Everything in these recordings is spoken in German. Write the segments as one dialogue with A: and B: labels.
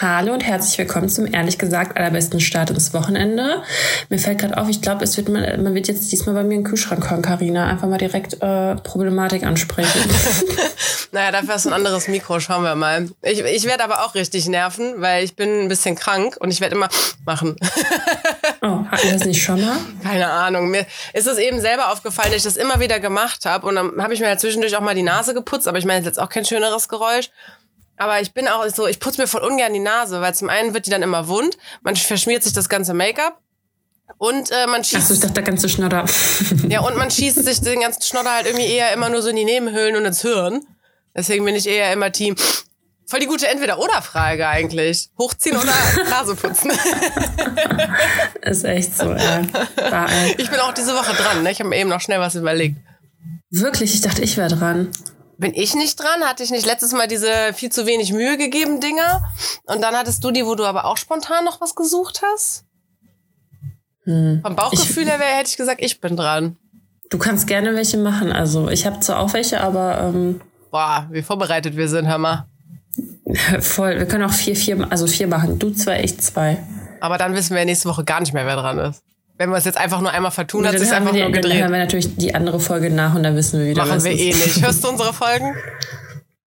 A: Hallo und herzlich willkommen zum ehrlich gesagt allerbesten Start ins Wochenende. Mir fällt gerade auf, ich glaube, es wird man, man wird jetzt diesmal bei mir in den Kühlschrank hören, Karina. Einfach mal direkt äh, Problematik ansprechen.
B: naja, dafür ist ein anderes Mikro, schauen wir mal. Ich, ich werde aber auch richtig nerven, weil ich bin ein bisschen krank und ich werde immer machen.
A: oh, hatten wir das nicht schon mal?
B: Keine Ahnung. Mir ist es eben selber aufgefallen, dass ich das immer wieder gemacht habe und dann habe ich mir halt zwischendurch auch mal die Nase geputzt, aber ich meine, jetzt auch kein schöneres Geräusch. Aber ich bin auch so, ich putze mir voll ungern die Nase, weil zum einen wird die dann immer wund, man verschmiert sich das ganze Make-up und äh, man schießt.
A: Achso, ich dachte, der ganze Schnodder.
B: ja, und man schießt sich den ganzen Schnodder halt irgendwie eher immer nur so in die Nebenhöhlen und ins Hirn. Deswegen bin ich eher immer Team. Voll die gute Entweder-Oder-Frage eigentlich. Hochziehen oder Nase putzen.
A: Ist echt so, ey.
B: Ich bin auch diese Woche dran, ne? Ich habe mir eben noch schnell was überlegt.
A: Wirklich? Ich dachte, ich wäre dran.
B: Bin ich nicht dran? Hatte ich nicht letztes Mal diese viel zu wenig Mühe gegeben Dinger? Und dann hattest du die, wo du aber auch spontan noch was gesucht hast? Hm. Vom Bauchgefühl her wäre, hätte ich gesagt, ich bin dran.
A: Du kannst gerne welche machen. Also ich habe zwar auch welche, aber ähm
B: Boah, wie vorbereitet wir sind, hör mal.
A: Voll. Wir können auch vier, vier, also vier machen. Du zwei, ich zwei.
B: Aber dann wissen wir nächste Woche gar nicht mehr, wer dran ist. Wenn wir es jetzt einfach nur einmal vertun, hat es einfach die, nur gedreht. Dann
A: hören wir natürlich die andere Folge nach und dann wissen wir wieder.
B: Machen wir eh nicht. Hörst du unsere Folgen?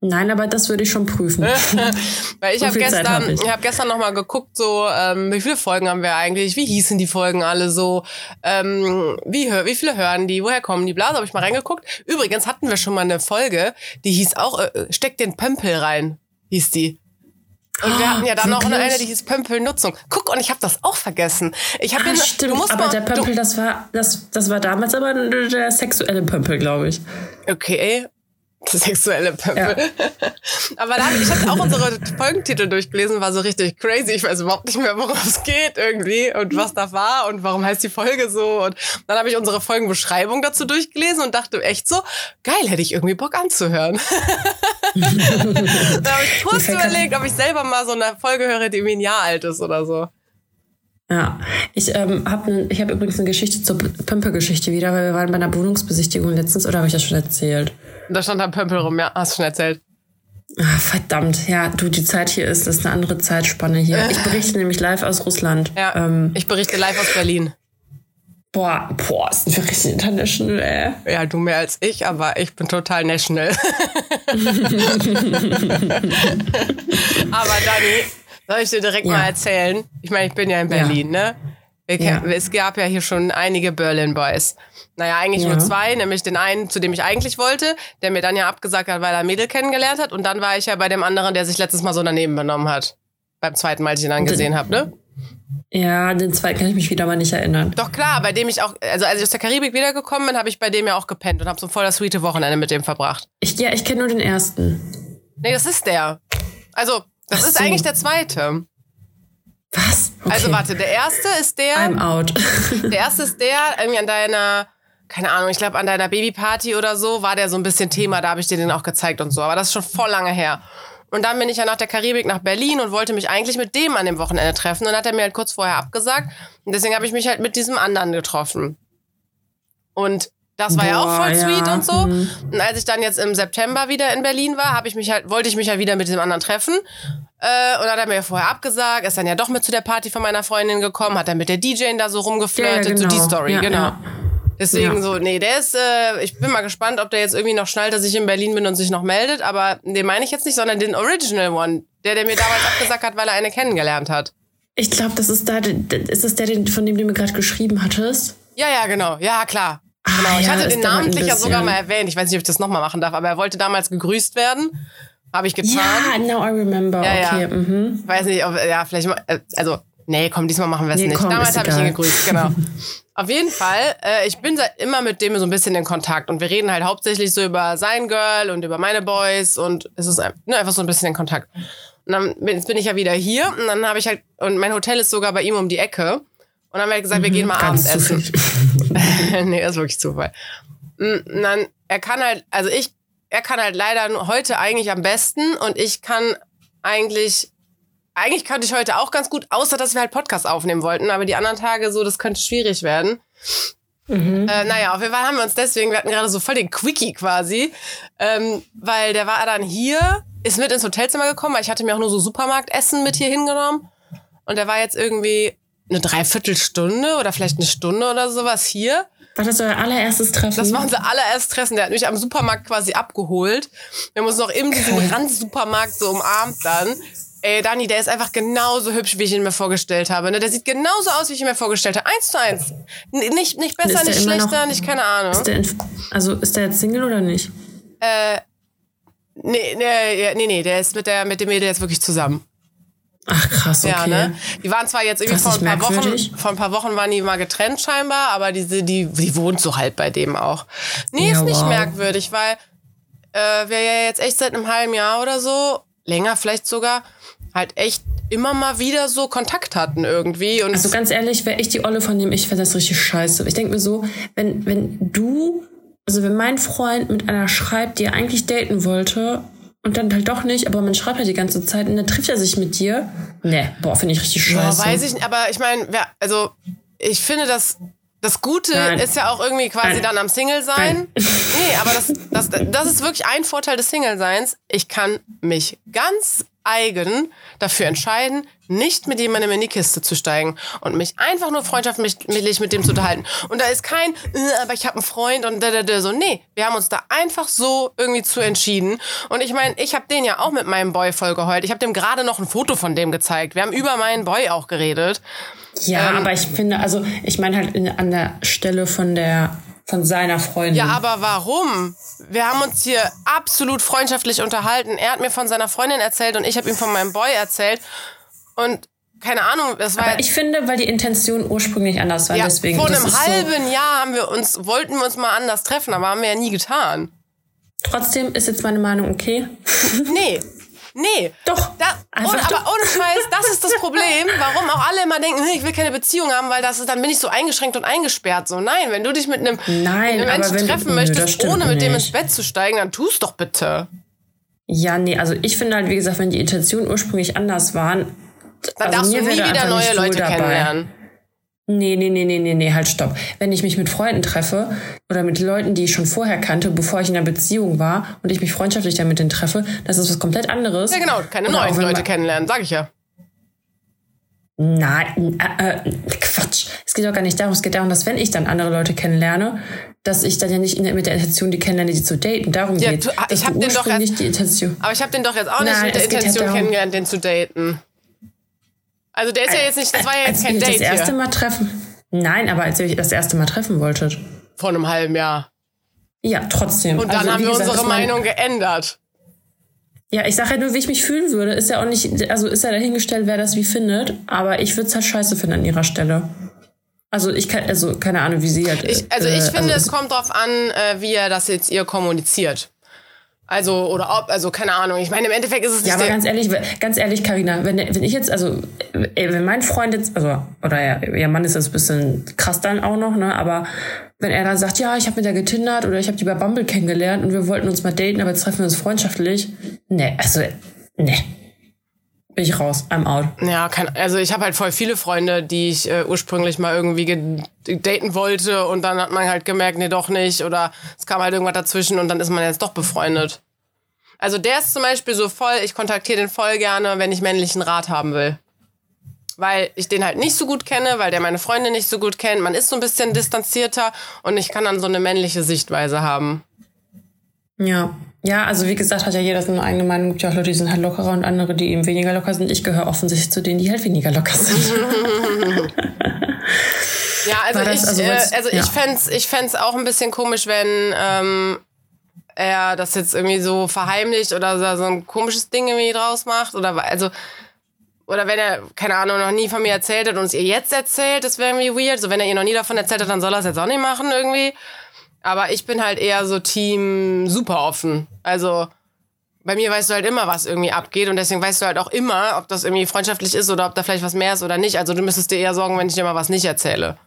A: Nein, aber das würde ich schon prüfen.
B: Weil ich so habe gestern, hab ich. ich habe gestern noch mal geguckt, so ähm, wie viele Folgen haben wir eigentlich? Wie hießen die Folgen alle so? Ähm, wie wie viele hören die? Woher kommen die? Blase habe ich mal reingeguckt. Übrigens hatten wir schon mal eine Folge, die hieß auch äh, steck den Pömpel rein, hieß die. Und wir hatten ja dann noch eine, die hieß Pömpelnutzung. Guck, und ich habe das auch vergessen. Ich habe
A: ah, stimmt, aber mal, der Pömpel, das war das, das war damals aber der sexuelle Pömpel, glaube ich.
B: Okay, Sexuelle Pömpel. Ja. Aber dann, ich habe auch unsere Folgentitel durchgelesen, war so richtig crazy. Ich weiß überhaupt nicht mehr, worum es geht irgendwie und was da war und warum heißt die Folge so. Und dann habe ich unsere Folgenbeschreibung dazu durchgelesen und dachte echt so, geil, hätte ich irgendwie Bock anzuhören. da habe ich kurz überlegt, ob ich selber mal so eine Folge höre, die irgendwie ein Jahr alt ist oder so.
A: Ja, ich ähm, habe ich hab übrigens eine Geschichte zur Pömpelgeschichte wieder, weil wir waren bei einer Wohnungsbesichtigung letztens, oder habe ich das schon erzählt?
B: Da stand da Pömpel rum, ja, hast du schon erzählt.
A: Ah, verdammt, ja, du, die Zeit hier ist, das ist eine andere Zeitspanne hier. Ich berichte nämlich live aus Russland.
B: Ja, ähm, ich berichte live aus Berlin.
A: Boah, boah, sind wir richtig international, ey.
B: Ja, du mehr als ich, aber ich bin total national. aber Dani, soll ich dir direkt ja. mal erzählen? Ich meine, ich bin ja in Berlin, ja. ne? Ja. Es gab ja hier schon einige Berlin Boys. Naja, eigentlich ja. nur zwei, nämlich den einen, zu dem ich eigentlich wollte, der mir dann ja abgesagt hat, weil er Mädel kennengelernt hat. Und dann war ich ja bei dem anderen, der sich letztes Mal so daneben benommen hat. Beim zweiten Mal, als ich ihn angesehen habe, ne?
A: Ja, den zweiten kann ich mich wieder mal nicht erinnern.
B: Doch klar, bei dem ich auch, also als ich aus der Karibik wiedergekommen bin, habe ich bei dem ja auch gepennt und habe so voll das sweete Wochenende mit dem verbracht.
A: Ich, ja, ich kenne nur den ersten.
B: Nee, das ist der. Also, das Ach ist so. eigentlich der zweite.
A: Was?
B: Okay. Also warte, der erste ist der.
A: I'm out.
B: der erste ist der, irgendwie an deiner, keine Ahnung, ich glaube an deiner Babyparty oder so, war der so ein bisschen Thema, da habe ich dir den auch gezeigt und so. Aber das ist schon voll lange her. Und dann bin ich ja nach der Karibik nach Berlin und wollte mich eigentlich mit dem an dem Wochenende treffen. Und dann hat er mir halt kurz vorher abgesagt. Und deswegen habe ich mich halt mit diesem anderen getroffen. Und das war Boah, ja auch voll sweet ja. und so. Mhm. Und als ich dann jetzt im September wieder in Berlin war, habe ich mich halt, wollte ich mich halt wieder mit diesem anderen treffen. Äh, und dann hat er mir vorher abgesagt, ist dann ja doch mit zu der Party von meiner Freundin gekommen, hat dann mit der DJ da so rumgeflirtet, ja, genau. so die genau. Story, ja, genau. Deswegen so, nee, der ist, äh, ich bin mal gespannt, ob der jetzt irgendwie noch schnallt, dass ich in Berlin bin und sich noch meldet, aber den meine ich jetzt nicht, sondern den Original One, der, der mir damals abgesagt hat, weil er eine kennengelernt hat.
A: Ich glaube, das ist da, ist das der, von dem du mir gerade geschrieben hattest?
B: Ja, ja, genau. Ja, klar. Ah, genau. Ich ja, hatte den namentlich ja sogar mal erwähnt. Ich weiß nicht, ob ich das nochmal machen darf, aber er wollte damals gegrüßt werden. Habe ich getan.
A: Ja, now I remember. Ja, okay. Ja. Mhm.
B: Weiß nicht, ob, ja, vielleicht, äh, also, nee, komm, diesmal machen wir es nee, nicht. Komm, damals habe ich ihn gegrüßt, genau. Auf jeden Fall, äh, ich bin immer mit dem so ein bisschen in Kontakt und wir reden halt hauptsächlich so über sein Girl und über meine Boys und es ist ne, einfach so ein bisschen in Kontakt. Und dann bin, jetzt bin ich ja wieder hier und dann habe ich halt, und mein Hotel ist sogar bei ihm um die Ecke. Und dann haben wir gesagt, mhm, wir gehen mal Abendessen. nee, das ist wirklich Zufall. Und dann, er kann halt, also ich, er kann halt leider heute eigentlich am besten und ich kann eigentlich, eigentlich könnte ich heute auch ganz gut, außer dass wir halt Podcast aufnehmen wollten, aber die anderen Tage so, das könnte schwierig werden. Mhm. Äh, naja, auf jeden Fall haben wir uns deswegen, wir hatten gerade so voll den Quickie quasi, ähm, weil der war dann hier ist mit ins Hotelzimmer gekommen, weil ich hatte mir auch nur so Supermarktessen mit hier hingenommen. Und der war jetzt irgendwie eine Dreiviertelstunde oder vielleicht eine Stunde oder sowas hier.
A: War das euer allererstes Treffen?
B: Das war unser allererstes Treffen. Der hat mich am Supermarkt quasi abgeholt. Wir haben uns noch in diesem Randsupermarkt so umarmt dann. Ey, Dani, der ist einfach genauso hübsch, wie ich ihn mir vorgestellt habe. Ne? Der sieht genauso aus, wie ich ihn mir vorgestellt habe. Eins zu eins. N nicht, nicht besser, nicht schlechter, noch, nicht keine Ahnung.
A: Ist der also ist der jetzt Single oder nicht?
B: Äh, nee, nee, nee, nee, der ist mit, der, mit dem Mädel jetzt wirklich zusammen.
A: Ach krass, okay. Ja, ne?
B: Die waren zwar jetzt irgendwie vor ein paar Wochen, vor ein paar Wochen waren die mal getrennt scheinbar, aber diese, die, die wohnt so halt bei dem auch. Nee, ja, ist nicht wow. merkwürdig, weil äh, wir ja jetzt echt seit einem halben Jahr oder so, länger vielleicht sogar, halt echt immer mal wieder so Kontakt hatten irgendwie. Und
A: also ganz ehrlich, wäre ich die Olle von dem, ich fände das richtig scheiße. Ich denke mir so, wenn, wenn du, also wenn mein Freund mit einer schreibt, die er eigentlich daten wollte und dann halt doch nicht, aber man schreibt halt die ganze Zeit und dann trifft er sich mit dir. Ne, boah, finde ich richtig scheiße.
B: Boah, weiß ich nicht, aber ich meine, also ich finde das das Gute Nein. ist ja auch irgendwie quasi Nein. dann am Single sein. Nein. Nee, aber das, das, das ist wirklich ein Vorteil des Single-Seins. Ich kann mich ganz eigen dafür entscheiden, nicht mit jemandem in die Kiste zu steigen und mich einfach nur freundschaftlich mit dem zu unterhalten. Und da ist kein, äh, aber ich habe einen Freund und da, da, da, so. Nee, wir haben uns da einfach so irgendwie zu entschieden. Und ich meine, ich habe den ja auch mit meinem Boy voll geheult. Ich habe dem gerade noch ein Foto von dem gezeigt. Wir haben über meinen Boy auch geredet.
A: Ja, ähm, aber ich finde, also ich meine halt in, an der Stelle von der von seiner Freundin.
B: Ja, aber warum? Wir haben uns hier absolut freundschaftlich unterhalten. Er hat mir von seiner Freundin erzählt und ich habe ihm von meinem Boy erzählt. Und keine Ahnung, das war.
A: Aber ich finde, weil die Intention ursprünglich anders war. Ja, deswegen,
B: vor einem halben so Jahr haben wir uns, wollten wir uns mal anders treffen, aber haben wir ja nie getan.
A: Trotzdem ist jetzt meine Meinung okay.
B: Nee, Nee.
A: Doch.
B: Da, ohne, aber ohne Scheiß, das ist das Problem, warum auch alle immer denken, ich will keine Beziehung haben, weil das ist, dann bin ich so eingeschränkt und eingesperrt. So, nein, wenn du dich mit einem,
A: nein,
B: einem Menschen wenn, treffen möchtest, ohne mit nicht. dem ins Bett zu steigen, dann tust doch bitte.
A: Ja, nee, also ich finde halt, wie gesagt, wenn die Intentionen ursprünglich anders waren,
B: dann also darfst du nie wieder neue Leute kennenlernen.
A: Nee, nee, nee, nee, nee, nee, halt stopp. Wenn ich mich mit Freunden treffe oder mit Leuten, die ich schon vorher kannte, bevor ich in einer Beziehung war und ich mich freundschaftlich damit denen treffe, das ist was komplett anderes.
B: Ja, genau, keine oder neuen Leute kennenlernen, sag ich ja.
A: Nein, äh, äh, Quatsch. Es geht doch gar nicht darum. Es geht darum, dass wenn ich dann andere Leute kennenlerne, dass ich dann ja nicht mit der Intention die kennenlerne, die zu daten. Darum ja, geht.
B: Du, ich habe den doch jetzt, die Intention. Aber ich habe den doch jetzt auch nicht Nein, mit der Intention halt kennengelernt, den zu daten. Also der ist ja jetzt nicht, das war ja jetzt
A: kein
B: Date.
A: Das erste hier. Mal treffen. Nein, aber als ihr das erste Mal treffen wolltet.
B: Vor einem halben Jahr.
A: Ja, trotzdem.
B: Und dann also, haben wir gesagt, unsere Meinung geändert.
A: Ja, ich sage ja nur, wie ich mich fühlen würde. Ist ja auch nicht, also ist ja dahingestellt, wer das wie findet. Aber ich würde es halt scheiße finden an ihrer Stelle. Also ich kann, also keine Ahnung, wie sie halt.
B: Ich, also ich äh, finde, also es kommt drauf an, äh, wie er das jetzt ihr kommuniziert. Also, oder ob, also keine Ahnung. Ich meine, im Endeffekt ist es nicht.
A: Ja, aber ganz ehrlich, ganz ehrlich, Karina, wenn, wenn ich jetzt, also, wenn mein Freund jetzt, also, oder ja, ihr Mann ist jetzt ein bisschen krass dann auch noch, ne, aber wenn er dann sagt, ja, ich habe mit der getindert oder ich habe die bei Bumble kennengelernt und wir wollten uns mal daten, aber jetzt treffen wir uns freundschaftlich. Nee, also, nee. Bin ich raus, I'm out.
B: Ja, kann, also ich habe halt voll viele Freunde, die ich äh, ursprünglich mal irgendwie daten wollte und dann hat man halt gemerkt, nee, doch nicht oder es kam halt irgendwas dazwischen und dann ist man jetzt doch befreundet. Also der ist zum Beispiel so voll, ich kontaktiere den voll gerne, wenn ich männlichen Rat haben will. Weil ich den halt nicht so gut kenne, weil der meine Freunde nicht so gut kennt. Man ist so ein bisschen distanzierter und ich kann dann so eine männliche Sichtweise haben.
A: Ja. Ja, also wie gesagt, hat ja jeder seine eigene Meinung. Es gibt ja auch Leute, die sind halt lockerer und andere, die eben weniger locker sind. Ich gehöre offensichtlich zu denen, die halt weniger locker sind.
B: ja, also das, ich, also, äh, also ja. ich fände ich fänd's auch ein bisschen komisch, wenn ähm, er das jetzt irgendwie so verheimlicht oder so ein komisches Ding irgendwie draus macht. Oder also oder wenn er, keine Ahnung, noch nie von mir erzählt hat und es ihr jetzt erzählt, das wäre irgendwie weird. So, wenn er ihr noch nie davon erzählt hat, dann soll er es jetzt auch nicht machen irgendwie. Aber ich bin halt eher so Team super offen. Also bei mir weißt du halt immer, was irgendwie abgeht und deswegen weißt du halt auch immer, ob das irgendwie freundschaftlich ist oder ob da vielleicht was mehr ist oder nicht. Also du müsstest dir eher sorgen, wenn ich dir mal was nicht erzähle.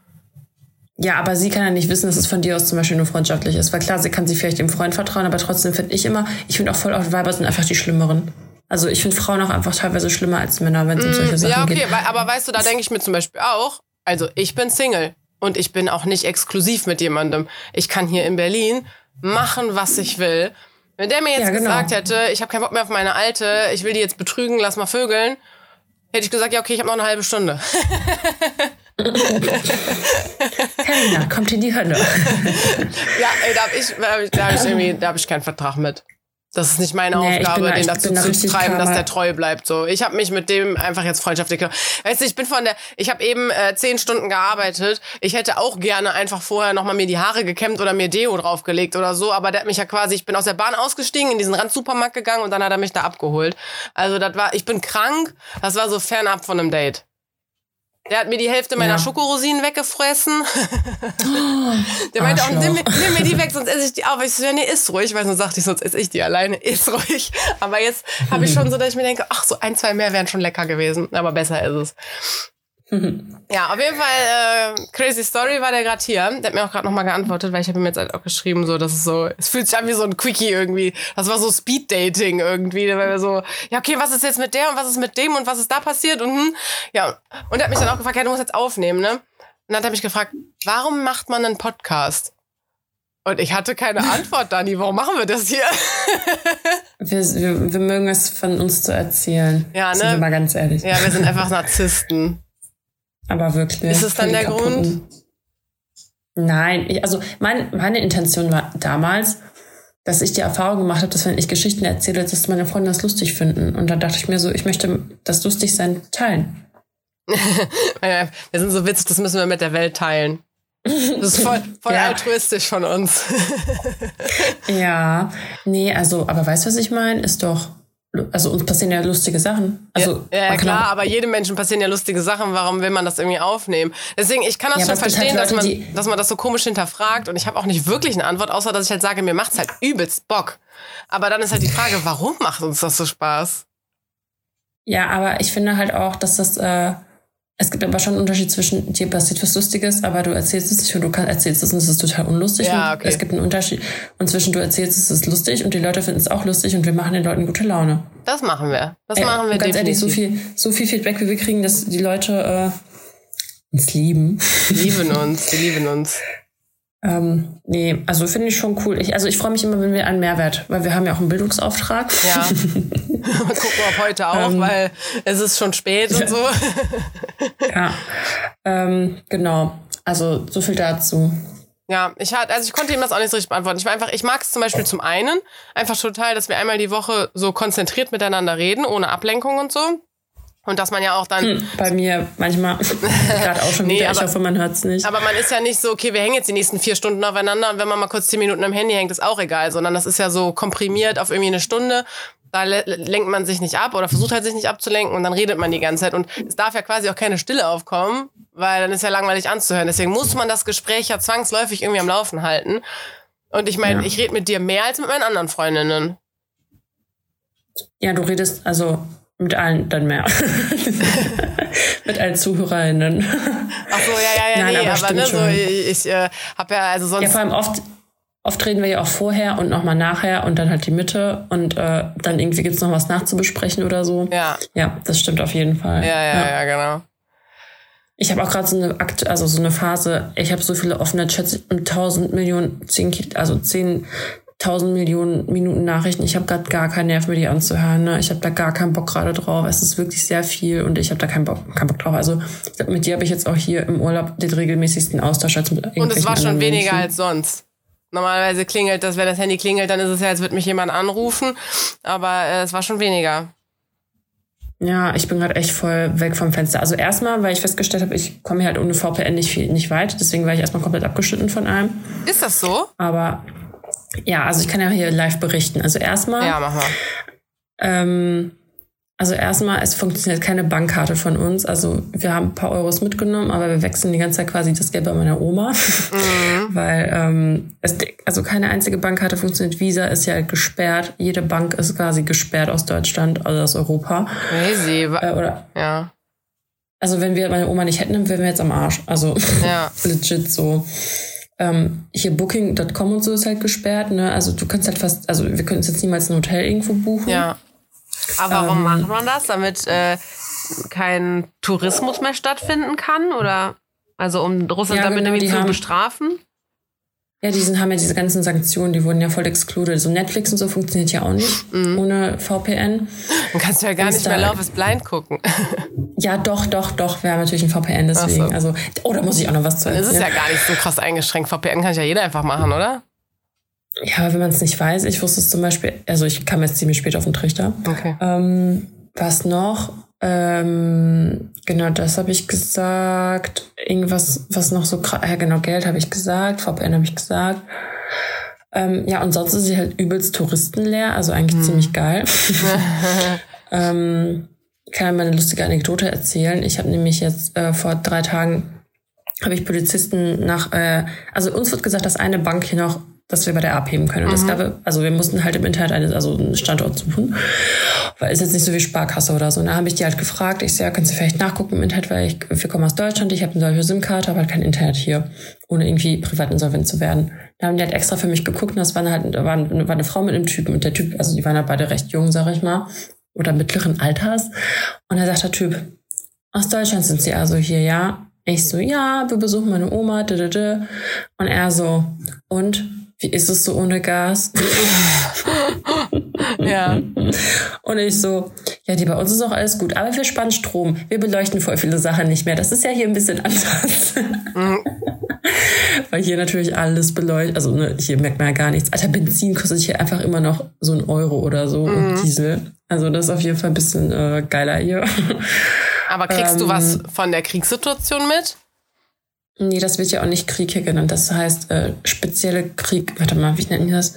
A: Ja, aber sie kann ja nicht wissen, dass es von dir aus zum Beispiel nur freundschaftlich ist. Weil klar, sie kann sich vielleicht dem Freund vertrauen, aber trotzdem finde ich immer, ich finde auch voll oft Weiber sind einfach die Schlimmeren. Also ich finde Frauen auch einfach teilweise schlimmer als Männer, wenn es mm, um solche Sachen geht. Ja, okay,
B: geht. aber weißt du, da denke ich mir zum Beispiel auch, also ich bin Single. Und ich bin auch nicht exklusiv mit jemandem. Ich kann hier in Berlin machen, was ich will. Wenn der mir jetzt
A: Ja, genau.
B: gesagt hätte, ich habe keinen Bock mehr auf meine alte, ich will die jetzt betrügen, lass mal vögeln, hätte ich gesagt, ja, okay, ich habe noch eine halbe Stunde.
A: Carina, kommt in die Hölle.
B: Ja, ey, da habe ich, da hab ich, da hab ich irgendwie, da habe ich keinen Vertrag mit. Das ist nicht meine
A: Nee,
B: Aufgabe,
A: da-
B: den dazu zu treiben, dass der treu bleibt. So, ich habe mich mit dem einfach jetzt freundschaftlich. Weißt du, ich bin von der, ich habe eben äh, zehn Stunden gearbeitet. Ich hätte auch gerne einfach vorher noch mal mir die Haare gekämmt oder mir Deo draufgelegt oder so. Aber der hat mich ja quasi, ich bin aus der Bahn ausgestiegen, in diesen Randsupermarkt gegangen und dann hat er mich da abgeholt. Also das war, ich bin krank. Das war so fernab von einem Date. Der hat mir die Hälfte meiner
A: Ja.
B: Schokorosinen weggefressen. Der meinte auch, nimm, mir- nimm mir die weg, sonst esse ich die auf. Ich so, ja, nee, iss ruhig. Weil sonst sagte ich, sonst esse ich die alleine. Iss ruhig. Aber jetzt habe ich schon so, dass ich mir denke, ach, so ein, zwei mehr wären schon lecker gewesen. Aber besser ist es. Ja, auf jeden Fall, äh, crazy story war der gerade hier. Der hat mir auch gerade nochmal geantwortet, weil ich habe ihm jetzt halt auch geschrieben, so, dass es so, es fühlt sich an wie so ein Quickie irgendwie. Das war so Speed-Dating irgendwie. Da war wir so, ja, okay, was ist jetzt mit der und was ist mit dem und was ist da passiert und hm. Ja, und er hat mich dann auch gefragt, ja, du musst jetzt aufnehmen, ne? Und dann hat er mich gefragt, warum macht man einen Podcast? Und ich hatte keine Antwort, Dani. Warum machen wir das hier?
A: Wir, wir, wir mögen es von uns zu erzählen.
B: Ja, ne?
A: Sind wir mal ganz ehrlich.
B: Ja, wir sind einfach Narzissten.
A: Aber wirklich.
B: Ist es dann der
A: kaputten. Nein, ich, also mein, meine Intention war damals, dass ich die Erfahrung gemacht habe, dass wenn ich Geschichten erzähle, dass meine Freunde das lustig finden. Und dann dachte ich mir so, ich möchte das Lustigsein teilen.
B: Wir sind so witzig, das müssen wir mit der Welt teilen. Das ist voll, voll
A: Ja.
B: altruistisch von uns.
A: Ja, nee, also, aber weißt du, was ich meine? Ist doch, also uns passieren ja lustige Sachen. Also,
B: ja, ja, klar,
A: auch-
B: aber jedem Menschen passieren ja lustige Sachen. Warum will man das irgendwie aufnehmen? Deswegen, ich kann das
A: Ja,
B: schon
A: gibt
B: verstehen,
A: halt
B: dass, man,
A: Leute,
B: dass man das so komisch hinterfragt. Und ich habe auch nicht wirklich eine Antwort, außer dass ich halt sage, mir macht's halt übelst Bock. Aber dann ist halt die Frage, warum macht uns das so Spaß?
A: Ja, aber ich finde halt auch, dass das, äh, es gibt aber schon einen Unterschied zwischen dir passiert was Lustiges, aber du erzählst es nicht und du kann, erzählst es und es ist total unlustig.
B: Ja, okay.
A: Es gibt einen Unterschied. Und zwischen du erzählst es ist lustig und die Leute finden es auch lustig und wir machen den Leuten gute Laune.
B: Das machen wir. Das
A: Ey,
B: machen wir
A: ganz ehrlich, so
B: definitiv.
A: viel, so viel Feedback, wie wir kriegen, dass die Leute äh, uns lieben.
B: Wir lieben uns, wir lieben uns.
A: Ähm, nee, also finde ich schon cool. Ich, also ich freue mich immer, wenn wir einen Mehrwert, weil wir haben ja auch einen Bildungsauftrag.
B: Ja. Mal gucken, ob heute auch,
A: Ähm.
B: weil es ist schon spät und so.
A: ja. Ähm, genau. Also so viel dazu.
B: Ja, ich hatte, also ich konnte ihm das auch nicht so richtig beantworten. Ich war einfach, ich mag es zum Beispiel zum einen einfach total, dass wir einmal die Woche so konzentriert miteinander reden, ohne Ablenkung und so. Und dass man ja auch dann,
A: Bei mir manchmal gerade auch schon
B: Nee,
A: wieder. ich
B: aber-
A: hoffe, man hört es nicht.
B: aber man ist ja nicht so, okay, wir hängen jetzt die nächsten vier Stunden aufeinander und wenn man mal kurz zehn Minuten am Handy hängt, ist auch egal, sondern das ist ja so komprimiert auf irgendwie eine Stunde. Da le- lenkt man sich nicht ab oder versucht halt sich nicht abzulenken und dann redet man die ganze Zeit. Und es darf ja quasi auch keine Stille aufkommen, weil dann ist ja langweilig anzuhören. Deswegen muss man das Gespräch ja zwangsläufig irgendwie am Laufen halten. Und ich meine,
A: Ja.
B: ich rede mit dir mehr als mit meinen anderen Freundinnen.
A: Ja, du redest also mit allen dann mehr. mit allen ZuhörerInnen.
B: Ach so, ja, ja, ja,
A: Nein,
B: nee,
A: aber
B: aber, ne, so, ich, ich äh, habe ja, also sonst.
A: Ja, vor allem oft, oft reden wir ja auch vorher und nochmal nachher und dann halt die Mitte und äh, dann irgendwie gibt's noch was nachzubesprechen oder so.
B: ja,
A: Ja, das stimmt auf jeden Fall.
B: ja, ja, ja, genau.
A: Ich habe auch gerade so eine Akt, also so eine Phase, ich habe so viele offene Chats mit tausend Millionen, zehn, also zehntausend Millionen Minuten Nachrichten. Ich habe gerade gar keinen Nerv mehr, die anzuhören. Ne? Ich habe da gar keinen Bock gerade drauf. Es ist wirklich sehr viel und ich habe da keinen Bock, keinen Bock drauf. Also glaub, mit dir habe ich jetzt auch hier im Urlaub den regelmäßigsten Austausch als mit
B: Und es war schon weniger
A: Menschen.
B: als sonst. Normalerweise klingelt das, wenn das Handy klingelt, dann ist es ja, als würde mich jemand anrufen. Aber äh, es war schon weniger.
A: Ja, ich bin gerade echt voll weg vom Fenster. Also erstmal, weil ich festgestellt habe, ich komme hier halt ohne VPN nicht, viel, nicht weit. Deswegen war ich erstmal komplett abgeschnitten von allem.
B: Ist das so?
A: Aber ja, also ich kann ja hier live berichten. Also erstmal,
B: Ja, mach mal.
A: ähm, also erstmal, es funktioniert keine Bankkarte von uns. Also wir haben ein paar Euros mitgenommen, aber wir wechseln die ganze Zeit quasi das Geld bei meiner Oma. Weil ähm, es, also keine einzige Bankkarte funktioniert. Visa ist ja gesperrt. Jede Bank ist quasi gesperrt aus Deutschland, also aus Europa.
B: Crazy.
A: Äh, oder
B: Ja,
A: also wenn wir meine Oma nicht hätten, dann wären wir jetzt am Arsch. Also
B: ja.
A: legit so. Ähm, hier Booking.com und so ist halt gesperrt, ne? Also du kannst halt fast, also wir können jetzt niemals ein Hotel irgendwo buchen.
B: Ja. Aber warum
A: Ähm.
B: macht man das? Damit äh, kein Tourismus mehr stattfinden kann? Oder also um Russland
A: Ja,
B: damit
A: genau,
B: irgendwie zu
A: haben-
B: bestrafen?
A: Ja, die sind, haben ja diese ganzen Sanktionen, die wurden ja voll excluded. So Netflix und so funktioniert ja auch nicht mhm. ohne VPN.
B: Dann kannst du ja gar nicht mehr Love is Blind gucken.
A: Ja, doch, doch, doch. Wir haben natürlich ein VPN deswegen. So. Also, oh, da muss ich auch noch was zu
B: erzählen. Das ist ja gar nicht so krass eingeschränkt. VPN kann ja jeder einfach machen, oder?
A: Ja, wenn man es nicht weiß, ich wusste es zum Beispiel, also ich kam jetzt ziemlich spät auf den Trichter.
B: Okay.
A: Ähm, was noch? Ähm, genau, das habe ich gesagt. Irgendwas, was noch so krass, ja genau, Geld habe ich gesagt, VPN habe ich gesagt. Ähm, ja, und sonst ist sie halt übelst touristenleer, also eigentlich hm. ziemlich geil. ähm, kann ich mal eine lustige Anekdote erzählen. Ich habe nämlich jetzt äh, vor drei Tagen habe ich Polizisten nach, äh, also uns wird gesagt, dass eine Bank hier noch dass wir bei der abheben können. Und das mhm. gab, also wir mussten halt im Internet eine, also einen Standort suchen, weil es jetzt nicht so wie Sparkasse oder so. Und da habe ich die halt gefragt, ich sage, ja, können Sie vielleicht nachgucken im Internet, weil ich, wir kommen aus Deutschland, ich habe eine solche SIM-Karte, aber halt kein Internet hier, ohne irgendwie privat insolvent zu werden. Da haben die halt extra für mich geguckt und das war halt, war, war eine Frau mit einem Typen und der Typ, also die waren halt beide recht jung, sag ich mal, oder mittleren Alters. Und da sagt der Typ, aus Deutschland sind Sie also hier, ja? Ich so, ja, wir besuchen meine Oma, und er so, und wie ist es so ohne Gas?
B: ja.
A: Und ich so, ja, die bei uns ist auch alles gut, aber wir spannen Strom. Wir beleuchten voll viele Sachen nicht mehr. Das ist ja hier ein bisschen anders. Mhm. Weil hier natürlich alles beleuchtet, also ne, hier merkt man ja gar nichts. Alter, Benzin kostet hier einfach immer noch so ein Euro oder so mhm. und Diesel. Also das ist auf jeden Fall ein bisschen äh, geiler hier.
B: Aber kriegst ähm, du was von der Kriegssituation mit?
A: Nee, das wird ja auch nicht Krieg hier genannt. Das heißt äh, spezielle Krieg. Warte mal, wie nennen die das?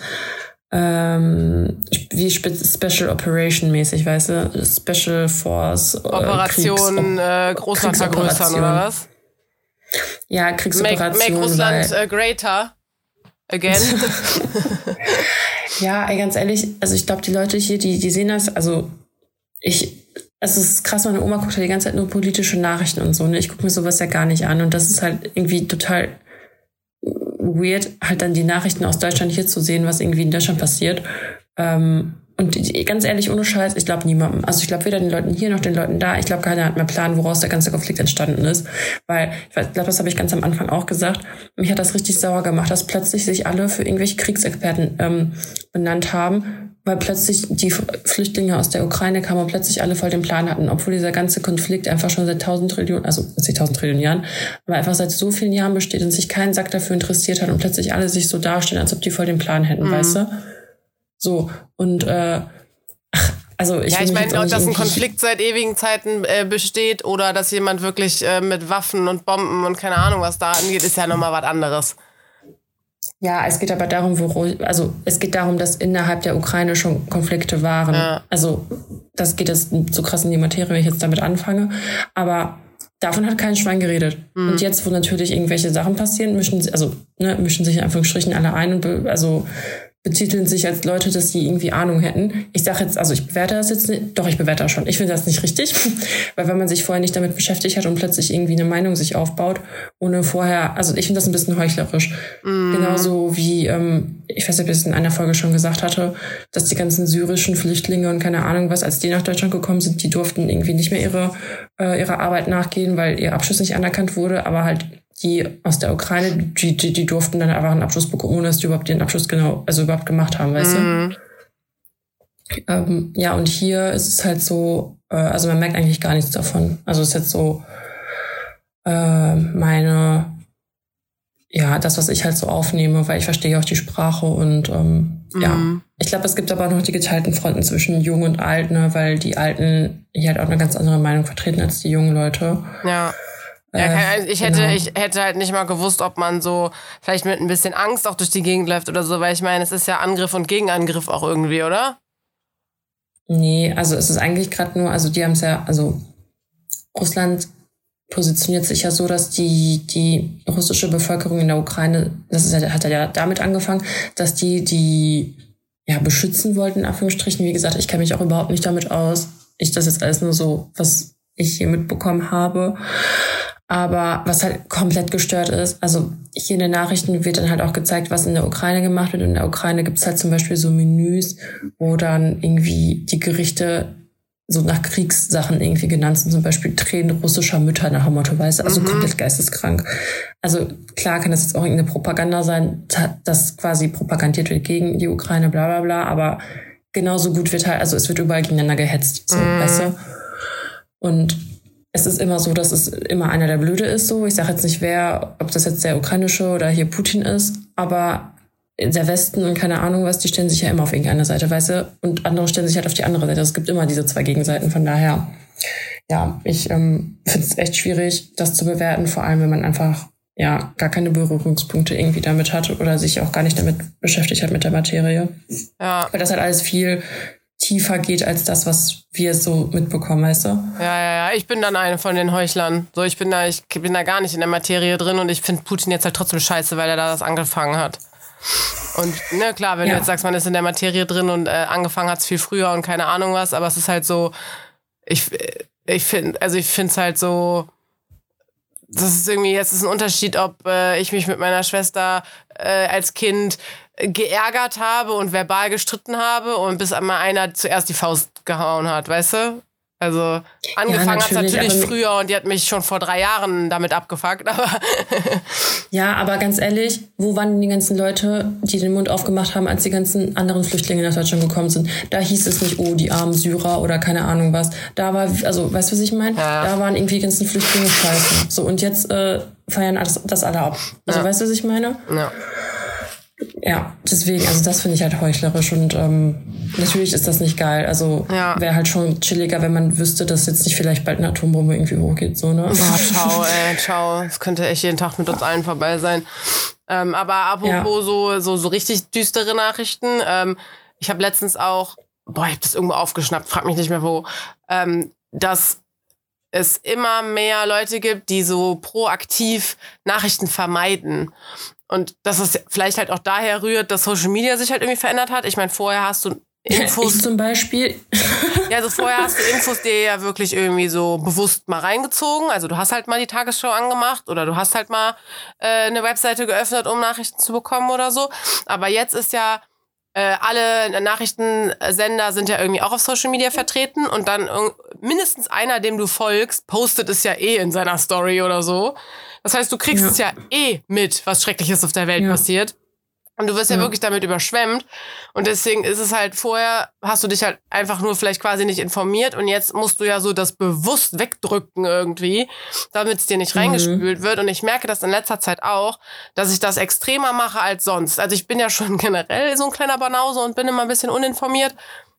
A: Ähm, wie Special Operation mäßig, weißt du? Special Force.
B: Äh, Operation äh, vergrößern oder was?
A: Ja, Kriegsoperation.
B: Make, make Russland uh, greater again.
A: ja, ey, ganz ehrlich, also ich glaube, die Leute hier, die, die sehen das, also ich, es ist krass, meine Oma guckt halt die ganze Zeit nur politische Nachrichten und so. Ne? Ich gucke mir sowas ja gar nicht an. Und das ist halt irgendwie total weird, halt dann die Nachrichten aus Deutschland hier zu sehen, was irgendwie in Deutschland passiert. Ähm, und ganz ehrlich, ohne Scheiß, ich glaube niemandem. Also ich glaube weder den Leuten hier noch den Leuten da. Ich glaube, keiner hat mehr Plan, woraus der ganze Konflikt entstanden ist. Weil, ich glaube, das habe ich ganz am Anfang auch gesagt. Mich hat das richtig sauer gemacht, dass plötzlich sich alle für irgendwelche Kriegsexperten ähm, benannt haben, weil plötzlich die Flüchtlinge aus der Ukraine kamen und plötzlich alle voll den Plan hatten, obwohl dieser ganze Konflikt einfach schon seit tausend Trillionen, also nicht tausend Trillionen Jahren, aber einfach seit so vielen Jahren besteht und sich kein Sack dafür interessiert hat und plötzlich alle sich so darstellen, als ob die voll den Plan hätten, mhm. weißt du? So, und äh, ach, also ich
B: Ja, ich meine, dass ein Konflikt seit ewigen Zeiten äh, besteht oder dass jemand wirklich äh, mit Waffen und Bomben und keine Ahnung, was da angeht, ist ja nochmal was anderes.
A: Ja, es geht aber darum, wo, also es geht darum, dass innerhalb der Ukraine schon Konflikte waren. Ja. Also das geht jetzt so krass in die Materie, wenn ich jetzt damit anfange. Aber davon hat kein Schwein geredet. Mhm. Und jetzt, wo natürlich irgendwelche Sachen passieren, mischen sie, also ne, mischen sich in Anführungsstrichen alle ein und also betiteln sich als Leute, dass sie irgendwie Ahnung hätten. Ich sage jetzt, also ich bewerte das jetzt nicht, doch ich bewerte das schon. Ich finde das nicht richtig, weil wenn man sich vorher nicht damit beschäftigt hat und plötzlich irgendwie eine Meinung sich aufbaut, ohne vorher, also ich finde das ein bisschen heuchlerisch. Mm. Genauso wie, ähm, ich weiß nicht, ob ich es in einer Folge schon gesagt hatte, dass die ganzen syrischen Flüchtlinge und keine Ahnung was, als die nach Deutschland gekommen sind, die durften irgendwie nicht mehr ihre, äh, ihre Arbeit nachgehen, weil ihr Abschluss nicht anerkannt wurde, aber halt die aus der Ukraine, die, die, die durften dann einfach einen Abschluss bekommen, ohne dass die überhaupt den Abschluss genau, also überhaupt gemacht haben, weißt mhm. du? Ähm, ja, und hier ist es halt so, äh, also man merkt eigentlich gar nichts davon. Also es ist jetzt so äh, meine, ja, das, was ich halt so aufnehme, weil ich verstehe auch die Sprache und ähm, mhm. ja. Ich glaube, es gibt aber noch die geteilten Fronten zwischen Jung und Alt, ne, weil die Alten hier halt auch eine ganz andere Meinung vertreten als die jungen Leute.
B: Ja. Ja, äh, ich hätte, genau. ich hätte halt nicht mal gewusst, ob man so vielleicht mit ein bisschen Angst auch durch die Gegend läuft oder so, weil ich meine, es ist ja Angriff und Gegenangriff auch irgendwie, oder?
A: Nee, also es ist eigentlich gerade nur, also die haben es ja, also Russland positioniert sich ja so, dass die, die russische Bevölkerung in der Ukraine, das ist ja, hat ja damit angefangen, dass die, die ja, beschützen wollten, in Anführungsstrichen. Wie gesagt, ich kenne mich auch überhaupt nicht damit aus. Ich das jetzt alles nur so, was ich hier mitbekommen habe. Aber was halt komplett gestört ist, also hier in den Nachrichten wird dann halt auch gezeigt, was in der Ukraine gemacht wird. In der Ukraine gibt's halt zum Beispiel so Menüs, wo dann irgendwie die Gerichte so nach Kriegssachen irgendwie genannt sind, zum Beispiel Tränen russischer Mütter nach dem Motto, weißt also mhm. komplett geisteskrank. Also klar kann das jetzt auch irgendeine Propaganda sein, dass quasi propagandiert wird gegen die Ukraine, bla bla bla, aber genauso gut wird halt, also es wird überall gegeneinander gehetzt, so, mhm. weißt du? Und es ist immer so, dass es immer einer der Blöde ist, so. Ich sage jetzt nicht wer, ob das jetzt der ukrainische oder hier Putin ist, aber der Westen und keine Ahnung was, die stellen sich ja immer auf irgendeine Seite, weißt du? Und andere stellen sich halt auf die andere Seite. Es gibt immer diese zwei Gegenseiten. Von daher, ja, ich ähm, finde es echt schwierig, das zu bewerten, vor allem wenn man einfach ja gar keine Berührungspunkte irgendwie damit hat oder sich auch gar nicht damit beschäftigt hat mit der Materie. Ja. Weil das halt alles viel tiefer geht als das, was wir so mitbekommen, weißt du?
B: Ja, ja, ja. Ich bin dann eine von den Heuchlern. So, ich bin da, ich bin da gar nicht in der Materie drin und ich finde Putin jetzt halt trotzdem scheiße, weil er da das angefangen hat. Und ne, klar, wenn ja. du jetzt sagst, man ist in der Materie drin und äh, angefangen hat es viel früher und keine Ahnung was, aber es ist halt so, ich, ich finde, also ich finde es halt so, das ist irgendwie, jetzt ist ein Unterschied, ob äh, ich mich mit meiner Schwester äh, als Kind geärgert habe und verbal gestritten habe und bis einmal einer zuerst die Faust gehauen hat, weißt du? Also angefangen ja, hat es natürlich früher und die hat mich schon vor drei Jahren damit abgefuckt, aber.
A: ja, aber ganz ehrlich, wo waren denn die ganzen Leute, die den Mund aufgemacht haben, als die ganzen anderen Flüchtlinge nach Deutschland gekommen sind? Da hieß es nicht, oh, die armen Syrer oder keine Ahnung was. Da war, also, weißt du, was ich meine? Ja. Da waren irgendwie die ganzen Flüchtlinge scheiße. So, und jetzt äh, feiern das, das alle ab. Also, ja. weißt du, was ich meine? Ja. Ja, deswegen, also das finde ich halt heuchlerisch und ähm, natürlich ist das nicht geil. Also ja. wäre halt schon chilliger, wenn man wüsste, dass jetzt nicht vielleicht bald eine Atombombe irgendwie hochgeht, so, ne?
B: Oh, ciao, ey, ciao. Es könnte echt jeden Tag mit uns allen vorbei sein. Ähm, aber apropos ja. so, so, so richtig düstere Nachrichten, ähm, ich habe letztens auch, boah, ich habe das irgendwo aufgeschnappt, frag mich nicht mehr wo, ähm, dass es immer mehr Leute gibt, die so proaktiv Nachrichten vermeiden. Und dass es vielleicht halt auch daher rührt, dass Social Media sich halt irgendwie verändert hat. Ich meine, vorher hast du
A: Infos. Ich zum Beispiel.
B: Ja, also vorher hast du Infos dir ja wirklich irgendwie so bewusst mal reingezogen. Also du hast halt mal die Tagesschau angemacht oder du hast halt mal äh, eine Webseite geöffnet, um Nachrichten zu bekommen oder so. Aber jetzt ist ja äh, alle Nachrichtensender sind ja irgendwie auch auf Social Media vertreten und dann mindestens einer, dem du folgst, postet es ja eh in seiner Story oder so. Das heißt, du kriegst ja. es ja eh mit, was Schreckliches auf der Welt ja. passiert. Und du wirst ja. ja. wirklich damit überschwemmt. Und deswegen ist es halt vorher, hast du dich halt einfach nur vielleicht quasi nicht informiert und jetzt musst du ja so das bewusst wegdrücken irgendwie, damit es dir nicht mhm. reingespült wird. Und ich merke das in letzter Zeit auch, dass ich das extremer mache als sonst. Also ich bin ja schon generell so ein kleiner Banause und bin immer ein bisschen uninformiert.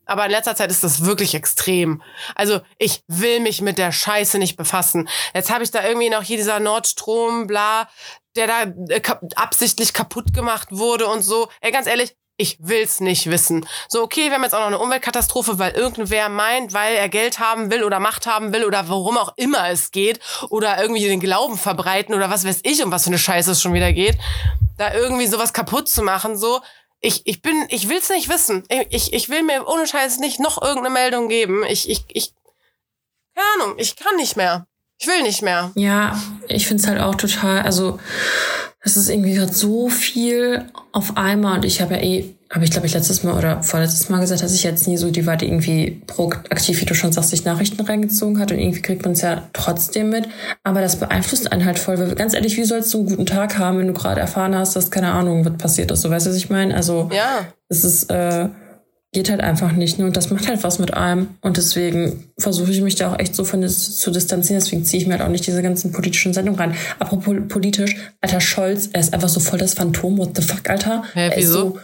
B: Aber in letzter Zeit ist das wirklich extrem. Also ich will mich mit der Scheiße nicht befassen. Jetzt habe ich da irgendwie noch hier dieser Nordstrom, bla, der da äh, absichtlich kaputt gemacht wurde und so. Ey, ganz ehrlich, ich will's nicht wissen. So, okay, wir haben jetzt auch noch eine Umweltkatastrophe, weil irgendwer meint, weil er Geld haben will oder Macht haben will oder worum auch immer es geht oder irgendwie den Glauben verbreiten oder was weiß ich, um was für eine Scheiße es schon wieder geht, da irgendwie sowas kaputt zu machen, so ich, ich bin, ich will's nicht wissen. Ich, ich will mir ohne Scheiß nicht noch irgendeine Meldung geben. Ich, ich, ich, keine Ahnung, ich kann nicht mehr. Ich will nicht mehr.
A: Ja, ich find's halt auch total, also es ist irgendwie gerade so viel auf einmal und ich habe ja eh, habe ich glaube ich letztes Mal oder vorletztes Mal gesagt, dass ich jetzt nie so die Warte irgendwie proaktiv, wie du schon sagst, sich Nachrichten reingezogen hat und irgendwie kriegt man es ja trotzdem mit. Aber das beeinflusst einen halt voll. Weil, ganz ehrlich, wie sollst du einen guten Tag haben, wenn du gerade erfahren hast, dass keine Ahnung, was passiert ist? So weißt du, was ich meine? Also ja. es ist äh, geht halt einfach nicht. Ne? Und das macht halt was mit einem. Und deswegen versuche ich mich da auch echt so von zu distanzieren. Deswegen ziehe ich mir halt auch nicht diese ganzen politischen Sendungen rein. Apropos politisch, Alter Scholz, er ist einfach so voll das Phantom. What the fuck, Alter?
B: Hä, wieso? So,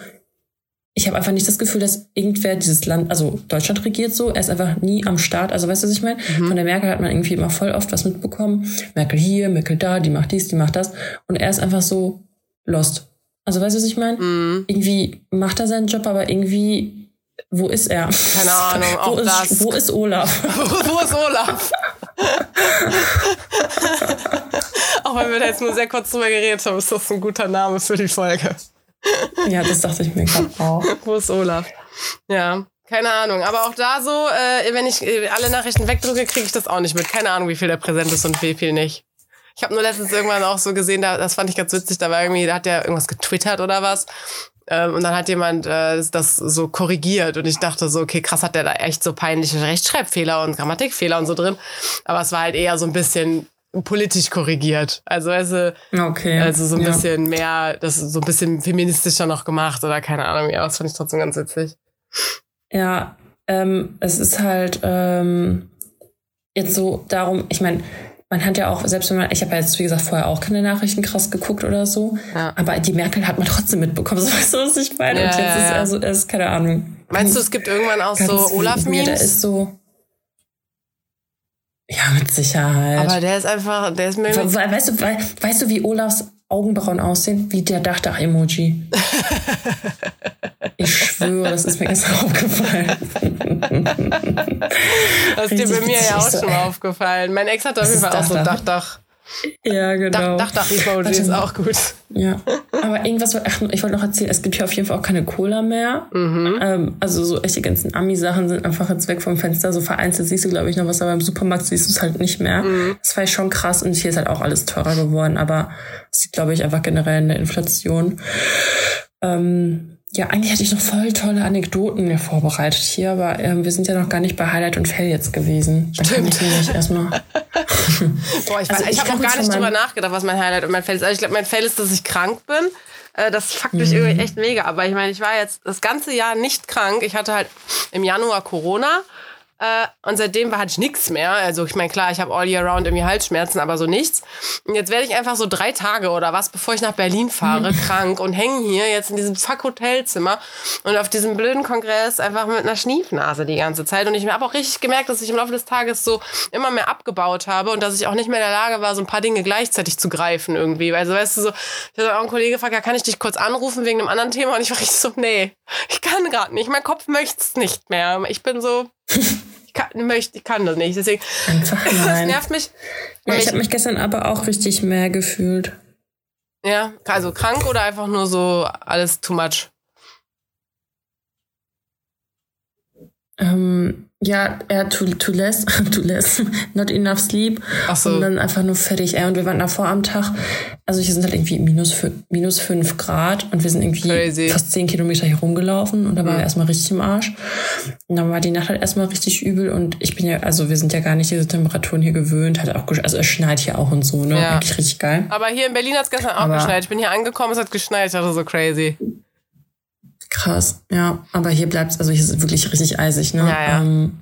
A: ich habe einfach nicht das Gefühl, dass irgendwer dieses Land, also Deutschland regiert so, er ist einfach nie am Start. Also weißt du, was ich meine? Mhm. Von der Merkel hat man irgendwie immer voll oft was mitbekommen. Merkel hier, Merkel da, die macht dies, die macht das. Und er ist einfach so lost. Also weißt du, was ich meine? Mhm. Irgendwie macht er seinen Job, aber irgendwie wo ist er?
B: Keine Ahnung, auch
A: wo ist,
B: das.
A: Wo ist Olaf?
B: wo, ist Olaf? auch wenn wir da jetzt nur sehr kurz drüber geredet haben, ist das ein guter Name für die Folge.
A: ja, das dachte ich mir gerade auch.
B: wo ist Olaf? Ja. Keine Ahnung, aber auch da so, äh, wenn ich äh, alle Nachrichten wegdrücke, kriege ich das auch nicht mit. Keine Ahnung, wie viel der präsent ist und wie viel nicht. Ich habe nur letztens irgendwann auch so gesehen, da, das fand ich ganz witzig, da war irgendwie, da hat der irgendwas getwittert oder was. Ähm, und dann hat jemand äh, das so korrigiert und ich dachte so, okay, krass, hat der da echt so peinliche Rechtschreibfehler und Grammatikfehler und so drin. Aber es war halt eher so ein bisschen politisch korrigiert. Also, also,
A: Okay.
B: also so ein
A: ja.
B: bisschen mehr, das ist so ein bisschen feministischer noch gemacht oder keine Ahnung. Ja, das fand ich trotzdem ganz witzig.
A: Ja, ähm, es ist halt ähm, jetzt so darum, ich meine, man hat ja auch, selbst wenn man, ich habe ja jetzt, wie gesagt, vorher auch keine Nachrichten krass geguckt oder so,
B: Ja.
A: aber die Merkel hat man trotzdem mitbekommen, so weißt du, was ich meine?
B: Ja,
A: Und jetzt ist
B: ja.
A: also, ist keine Ahnung.
B: Meinst du, es gibt irgendwann auch so Olaf-Memes?
A: Der ist so. Ja, mit Sicherheit.
B: Aber der ist einfach, der ist mir.
A: We we weißt, du, we weißt du, wie Olafs Augenbrauen aussehen? Wie der Dachdach-Emoji. ich schwöre, das ist mir gestern aufgefallen.
B: Das ist dir bei mir ja auch
A: so,
B: schon
A: ey.
B: aufgefallen. Mein Ex hat auf jeden Fall auch so
A: Dachdach. Ja, genau.
B: Dach, Dachdach-Emoji
A: Warte
B: ist auch gut.
A: Ja, aber irgendwas, ach, ich wollte noch erzählen, es gibt hier auf jeden Fall auch keine Cola mehr.
B: Mhm.
A: Ähm, also so echt die ganzen Ami-Sachen sind einfach jetzt weg vom Fenster. So vereinzelt siehst du, glaube ich, noch was, aber im Supermarkt siehst du es halt nicht mehr.
B: Mhm.
A: Das war schon krass und hier ist halt auch alles teurer geworden, aber es liegt, glaube ich, einfach generell in der Inflation. Ähm, ja, eigentlich hätte ich noch voll tolle Anekdoten mir vorbereitet hier, aber ähm, wir sind ja noch gar nicht bei Highlight und Fail jetzt gewesen. Da kann ich erstmal.
B: Boah, ich,
A: Also
B: ich
A: ich
B: habe auch gar nicht drüber nachgedacht, was mein Highlight und mein Fail ist. Also ich glaube, mein Fail ist, dass ich krank bin. Äh, Das fuckt mich
A: Mhm.
B: irgendwie echt mega. Aber ich meine, ich war jetzt das ganze Jahr nicht krank. Ich hatte halt im Januar Corona. Äh, und seitdem war hatte ich nichts mehr. Also ich meine, klar, ich habe all year round irgendwie Halsschmerzen, aber so nichts. Und jetzt werde ich einfach so drei Tage oder was, bevor ich nach Berlin fahre, krank und hänge hier jetzt in diesem fuck Hotelzimmer und auf diesem blöden Kongress einfach mit einer Schniefnase die ganze Zeit. Und ich habe auch richtig gemerkt, dass ich im Laufe des Tages so immer mehr abgebaut habe und dass ich auch nicht mehr in der Lage war, so ein paar Dinge gleichzeitig zu greifen irgendwie. Also weißt du so, ich hatte auch einen Kollege gefragt, ja, kann ich dich kurz anrufen wegen einem anderen Thema? Und ich war richtig so, nee, ich kann gerade nicht. Mein Kopf möchte es nicht mehr. Ich bin so, kann, möchte, ich kann das nicht. Deswegen,
A: Einfach
B: das
A: nein.
B: nervt mich.
A: Ja, ich habe mich gestern aber auch richtig mehr gefühlt.
B: ja, also krank oder einfach nur so alles too much?
A: Ähm, ja, er too, too less, too less, not enough sleep.
B: Ach so.
A: Und dann einfach nur fertig. Ey, und wir waren davor am Tag, also hier sind halt irgendwie minus, fü- minus fünf Grad und wir sind irgendwie
B: Crazy.
A: fast zehn Kilometer hier rumgelaufen und da war
B: Mhm.
A: er erstmal richtig im Arsch. Und dann war die Nacht halt erstmal richtig übel und ich bin ja, also wir sind ja gar nicht diese Temperaturen hier gewöhnt, hat auch, also es schneit hier auch und so, ne?
B: Ja.
A: Eigentlich richtig geil.
B: Aber hier in Berlin hat es gestern auch
A: Aber-
B: geschneit. Ich bin hier angekommen, es hat geschneit. Ich dachte so crazy.
A: Krass, ja. Aber hier bleibt's, also hier ist es wirklich richtig eisig, ne?
B: Ja, ja.
A: Ähm,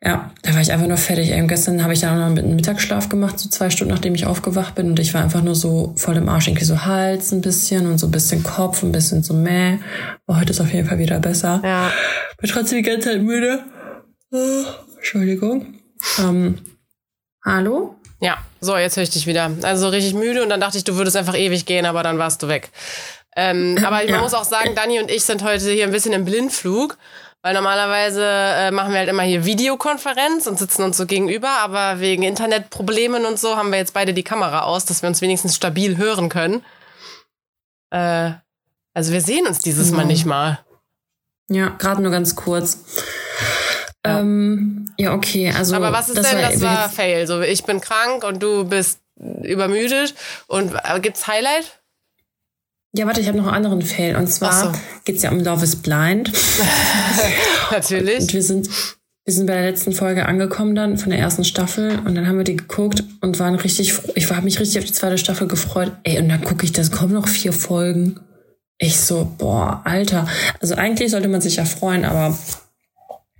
A: ja, da war ich einfach nur fertig. Ey, und gestern habe ich dann auch noch einen Mittagsschlaf gemacht, so zwei Stunden, nachdem ich aufgewacht bin. Und ich war einfach nur so voll im Arsch, irgendwie so Hals ein bisschen und so ein bisschen Kopf, ein bisschen so mäh. Aber heute ist auf jeden Fall wieder besser.
B: Ja.
A: Bin trotzdem die ganze Zeit müde. Oh, Entschuldigung. Ähm, hallo?
B: Ja, so, jetzt höre ich dich wieder. Also so richtig müde und dann dachte ich, du würdest einfach ewig gehen, aber dann warst du weg. Ähm, aber man
A: Ja.
B: muss auch sagen, Dani und ich sind heute hier ein bisschen im Blindflug, weil normalerweise äh, machen wir halt immer hier Videokonferenz und sitzen uns so gegenüber, aber wegen Internetproblemen und so haben wir jetzt beide die Kamera aus, dass wir uns wenigstens stabil hören können. Äh, also wir sehen uns dieses Mal
A: Genau.
B: nicht mal.
A: Ja, gerade nur ganz kurz. Ja, ähm, ja okay. Also,
B: aber was ist denn, das
A: war
B: war
A: jetzt-
B: Fail? So, ich bin krank und du bist übermüdet und äh, gibt's Highlight?
A: Ja, warte, ich habe noch einen anderen Fail. Und zwar
B: so.
A: geht's ja um Love is Blind.
B: Natürlich.
A: Und wir sind, wir sind bei der letzten Folge angekommen dann von der ersten Staffel und dann haben wir die geguckt und waren richtig, ich habe mich richtig auf die zweite Staffel gefreut. Ey, und dann gucke ich, das kommen noch vier Folgen. Ich so, boah, Alter. Also eigentlich sollte man sich ja freuen, aber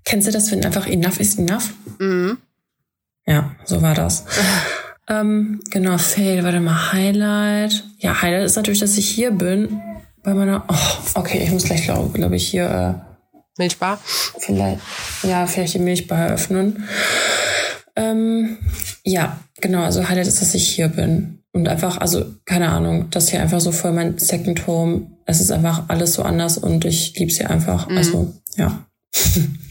A: kennst du das, wenn einfach enough is enough?
B: Mhm.
A: Ja, so war das. ähm, genau, Fail, warte mal, Highlight. Ja, Highlight ist natürlich, dass ich hier bin. Bei meiner, oh, okay, ich muss gleich, glaube glaub ich, hier äh,
B: Milchbar.
A: vielleicht, ja, vielleicht die Milchbar öffnen. Ähm, ja, genau, also Highlight ist, dass ich hier bin. Und einfach, also, keine Ahnung, das hier einfach so voll mein Second Home. Es ist einfach alles so anders und ich lieb's hier einfach. Also, ja.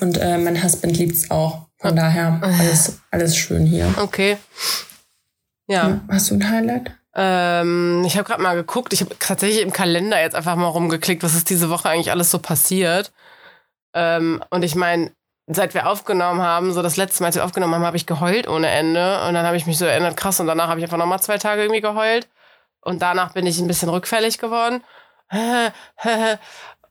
A: und äh, mein Husband liebt's auch. Von daher, alles, alles schön hier.
B: Okay. Ja.
A: Ja. Hast du ein Highlight?
B: Ähm, ich habe gerade mal geguckt. Ich habe tatsächlich im Kalender jetzt einfach mal rumgeklickt, was ist diese Woche eigentlich alles so passiert. Ähm, und ich meine, seit wir aufgenommen haben, so das letzte Mal, als wir aufgenommen haben, habe ich geheult ohne Ende. Und dann habe ich mich so erinnert, krass. Und danach habe ich einfach nochmal zwei Tage irgendwie geheult. Und danach bin ich ein bisschen rückfällig geworden.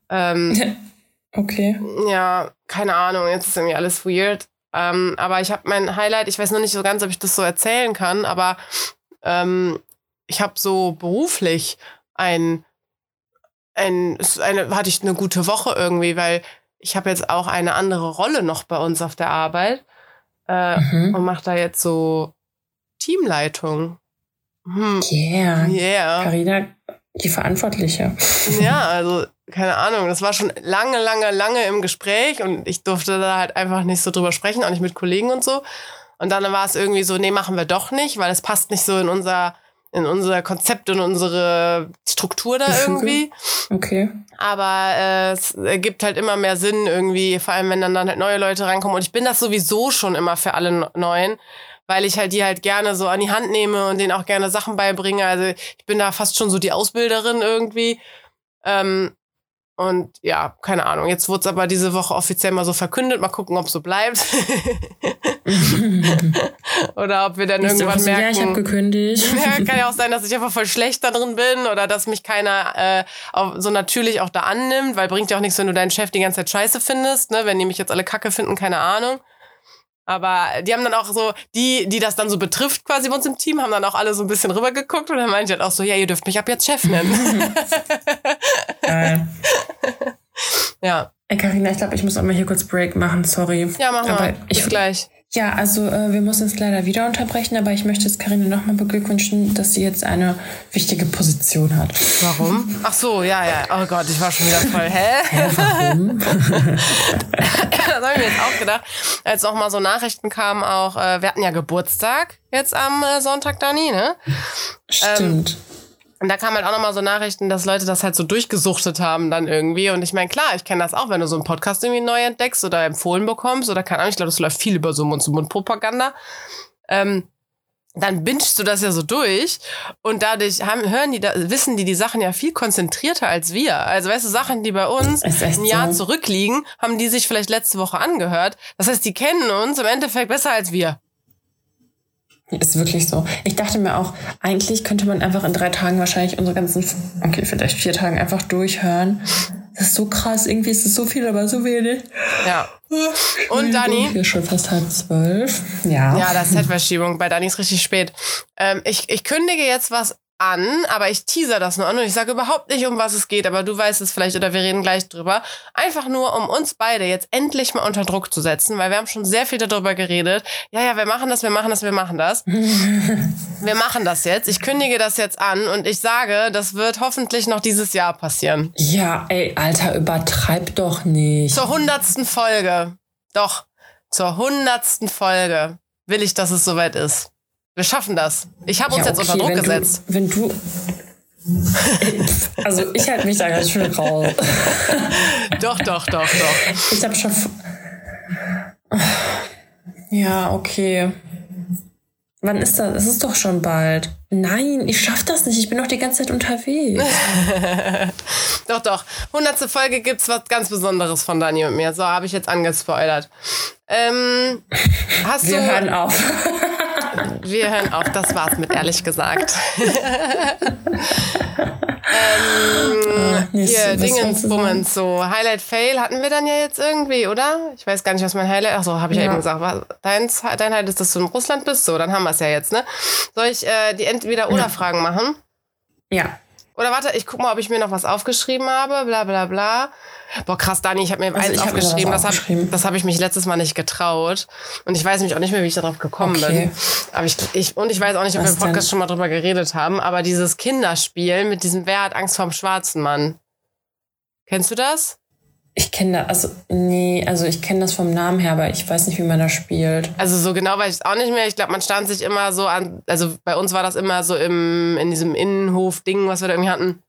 B: ähm,
A: okay.
B: Ja, keine Ahnung, jetzt ist irgendwie alles weird. Ähm, aber ich habe mein Highlight, ich weiß noch nicht so ganz, ob ich das so erzählen kann, aber ähm, ich habe so beruflich ein, ein, eine, hatte ich eine gute Woche irgendwie, weil ich habe jetzt auch eine andere Rolle noch bei uns auf der Arbeit äh, mhm. und mache da jetzt so Teamleitung.
A: Hm. Yeah.
B: Yeah.
A: Carina, die Verantwortliche.
B: Ja, also keine Ahnung, das war schon lange, lange, lange im Gespräch und ich durfte da halt einfach nicht so drüber sprechen, auch nicht mit Kollegen und so. Und dann war es irgendwie so, nee, machen wir doch nicht, weil es passt nicht so in unser in unser Konzept und unsere Struktur da irgendwie.
A: Okay.
B: Aber äh, es ergibt halt immer mehr Sinn irgendwie, vor allem wenn dann, dann halt neue Leute reinkommen. Und ich bin das sowieso schon immer für alle Neuen, weil ich halt die halt gerne so an die Hand nehme und denen auch gerne Sachen beibringe. Also ich bin da fast schon so die Ausbilderin irgendwie. Ähm, und ja, keine Ahnung. Jetzt wurde es aber diese Woche offiziell mal so verkündet. Mal gucken, ob so bleibt. oder ob wir dann Nächste irgendwann merken. Ja,
A: ich habe gekündigt.
B: ja, kann ja auch sein, dass ich einfach voll schlecht da drin bin oder dass mich keiner äh, auch so natürlich auch da annimmt, weil bringt ja auch nichts, wenn du deinen Chef die ganze Zeit scheiße findest. Ne? Wenn die mich jetzt alle kacke finden, keine Ahnung. Aber die haben dann auch so, die, die das dann so betrifft quasi bei uns im Team, haben dann auch alle so ein bisschen rübergeguckt und dann meinte ich halt auch so, ja, ihr dürft mich ab jetzt Chef nennen.
A: Geil.
B: Ja.
A: Ey, Carina, ich glaube, ich muss auch mal hier kurz Break machen, sorry.
B: Ja, mach mal. Ich, Bis gleich.
A: Ja, also äh, wir müssen uns leider wieder unterbrechen, aber ich möchte es Karine nochmal beglückwünschen, dass sie jetzt eine wichtige Position hat.
B: Warum? Ach so, ja, ja. Oh Gott, ich war schon wieder voll. Hä?
A: Hä warum? das
B: habe ich mir jetzt auch gedacht, als auch mal so Nachrichten kamen, auch, äh, wir hatten ja Geburtstag jetzt am äh, Sonntag, Dani, ne?
A: Stimmt. Ähm,
B: und da kamen halt auch nochmal so Nachrichten, dass Leute das halt so durchgesuchtet haben dann irgendwie. Und ich meine, klar, ich kenne das auch, wenn du so einen Podcast irgendwie neu entdeckst oder empfohlen bekommst oder keine Ahnung, ich glaube, das läuft viel über so Mund-zu-Mund-Propaganda. Ähm, dann bingst du das ja so durch und dadurch haben, hören die, da, wissen die die Sachen ja viel konzentrierter als wir. Also weißt du, Sachen, die bei uns ein Jahr so. zurückliegen, haben die sich vielleicht letzte Woche angehört. Das heißt, die kennen uns im Endeffekt besser als wir.
A: Ist wirklich so. Ich dachte mir auch, eigentlich könnte man einfach in drei Tagen wahrscheinlich unsere ganzen, okay, vielleicht vier Tagen einfach durchhören. Das ist so krass. Irgendwie ist es so viel, aber so wenig.
B: Ja. Und Dani?
A: Hier schon fast halb zwölf. Ja.
B: Ja, das ist Zeitverschiebung. Bei Dani ist richtig spät. Ähm, ich, ich kündige jetzt was an, aber ich teaser das nur an und ich sage überhaupt nicht, um was es geht, aber du weißt es vielleicht oder wir reden gleich drüber. Einfach nur, um uns beide jetzt endlich mal unter Druck zu setzen, weil wir haben schon sehr viel darüber geredet. Ja, ja, wir machen das, wir machen das, wir machen das. wir machen das jetzt. Ich kündige das jetzt an und ich sage, das wird hoffentlich noch dieses Jahr passieren.
A: Ja, ey, Alter, übertreib doch nicht.
B: Zur hundertsten Folge. Doch, zur hundertsten Folge will ich, dass es soweit ist. Wir schaffen das. Ich habe uns ja, okay, jetzt unter Druck
A: wenn
B: gesetzt.
A: Du, wenn du. Also ich halte mich da ganz schön raus.
B: doch, doch, doch, doch.
A: Ich habe schon. Ja, okay. Wann ist das? Es ist doch schon bald. Nein, ich schaff das nicht. Ich bin doch die ganze Zeit unterwegs.
B: doch, doch. Hundertste Folge gibt's was ganz Besonderes von Dani und mir. So habe ich jetzt angespoilert. Ähm, hast
A: Wir
B: du,
A: hören auf.
B: Wir hören auf, das war's mit ehrlich gesagt. ähm, hier, Dingens, Bummens, so Highlight Fail hatten wir dann ja jetzt irgendwie, oder? Ich weiß gar nicht, was mein Highlight, ach so, habe ich ja. eben gesagt. Dein, dein Highlight ist, dass du in Russland bist, so, dann haben wir es ja jetzt, ne? Soll ich äh, die Entweder-Oder-Fragen machen?
A: Ja.
B: Oder warte, ich guck mal, ob ich mir noch was aufgeschrieben habe, bla bla bla. Boah, krass, Dani, ich habe mir also eins aufgeschrieben. das habe das hab ich mich letztes Mal nicht getraut. Und ich weiß nämlich auch nicht mehr, wie ich darauf gekommen okay. bin. Aber ich, ich, und ich weiß auch nicht, ob was wir im Podcast denn? schon mal drüber geredet haben. Aber dieses Kinderspiel mit diesem Wer hat Angst vorm schwarzen Mann. Kennst du das?
A: Ich kenne das, also, nee, also ich kenne das vom Namen her, aber ich weiß nicht, wie man das spielt.
B: Also so genau weiß ich es auch nicht mehr. Ich glaube, man stand sich immer so an, also bei uns war das immer so im, in diesem Innenhof-Ding, was wir da irgendwie hatten,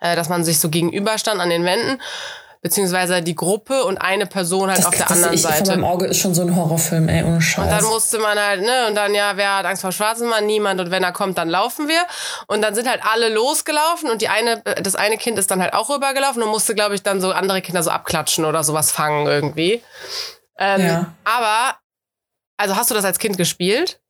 B: äh, dass man sich so gegenüberstand an den Wänden beziehungsweise die Gruppe und eine Person halt das, auf der das, anderen ich, Seite.
A: Von meinem Auge ist schon so ein Horrorfilm, ey, ohne Scheiß.
B: Und dann musste man halt, ne, und dann, ja, wer hat Angst vor schwarzen Mann? Niemand. Und wenn er kommt, dann laufen wir. Und dann sind halt alle losgelaufen und die eine, das eine Kind ist dann halt auch rübergelaufen und musste, glaube ich, dann so andere Kinder so abklatschen oder sowas fangen irgendwie. Ähm, ja. Aber, also hast du das als Kind gespielt?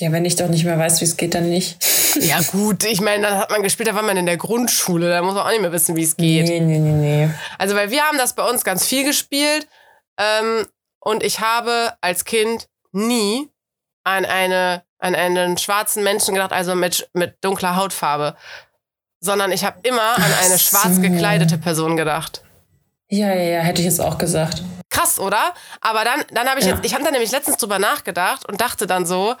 A: Ja, wenn ich doch nicht mehr weiß, wie es geht, dann nicht.
B: Ja, gut, ich meine, dann hat man gespielt, da war man in der Grundschule, da muss man auch nicht mehr wissen, wie es geht.
A: Nee, nee, nee, nee.
B: Also, weil wir haben das bei uns ganz viel gespielt ähm, und ich habe als Kind nie an eine an einen schwarzen Menschen gedacht, also mit, mit dunkler Hautfarbe, sondern ich habe immer an eine schwarz gekleidete Person gedacht.
A: Ja, ja, ja, hätte ich jetzt auch gesagt.
B: Krass, oder? Aber dann, dann habe ich
A: Ja.
B: jetzt, ich habe da nämlich letztens drüber nachgedacht und dachte dann so,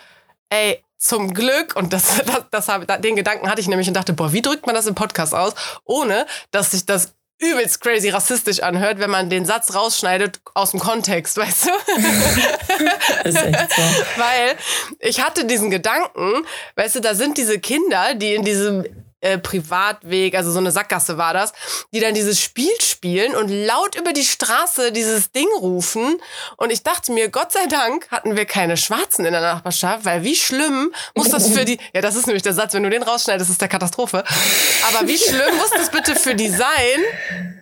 B: ey, zum Glück, und das, das, das hab, den Gedanken hatte ich nämlich und dachte, boah, wie drückt man das im Podcast aus, ohne dass sich das übelst crazy rassistisch anhört, wenn man den Satz rausschneidet aus dem Kontext, weißt du?
A: Ist echt so.
B: Weil ich hatte diesen Gedanken, weißt du, da sind diese Kinder, die in diesem äh, Privatweg, also so eine Sackgasse war das, die dann dieses Spiel spielen und laut über die Straße dieses Ding rufen. Und ich dachte mir, Gott sei Dank hatten wir keine Schwarzen in der Nachbarschaft, weil wie schlimm muss das für die, ja, das ist nämlich der Satz, wenn du den rausschneidest, ist der Katastrophe. Aber wie schlimm muss das bitte für die sein,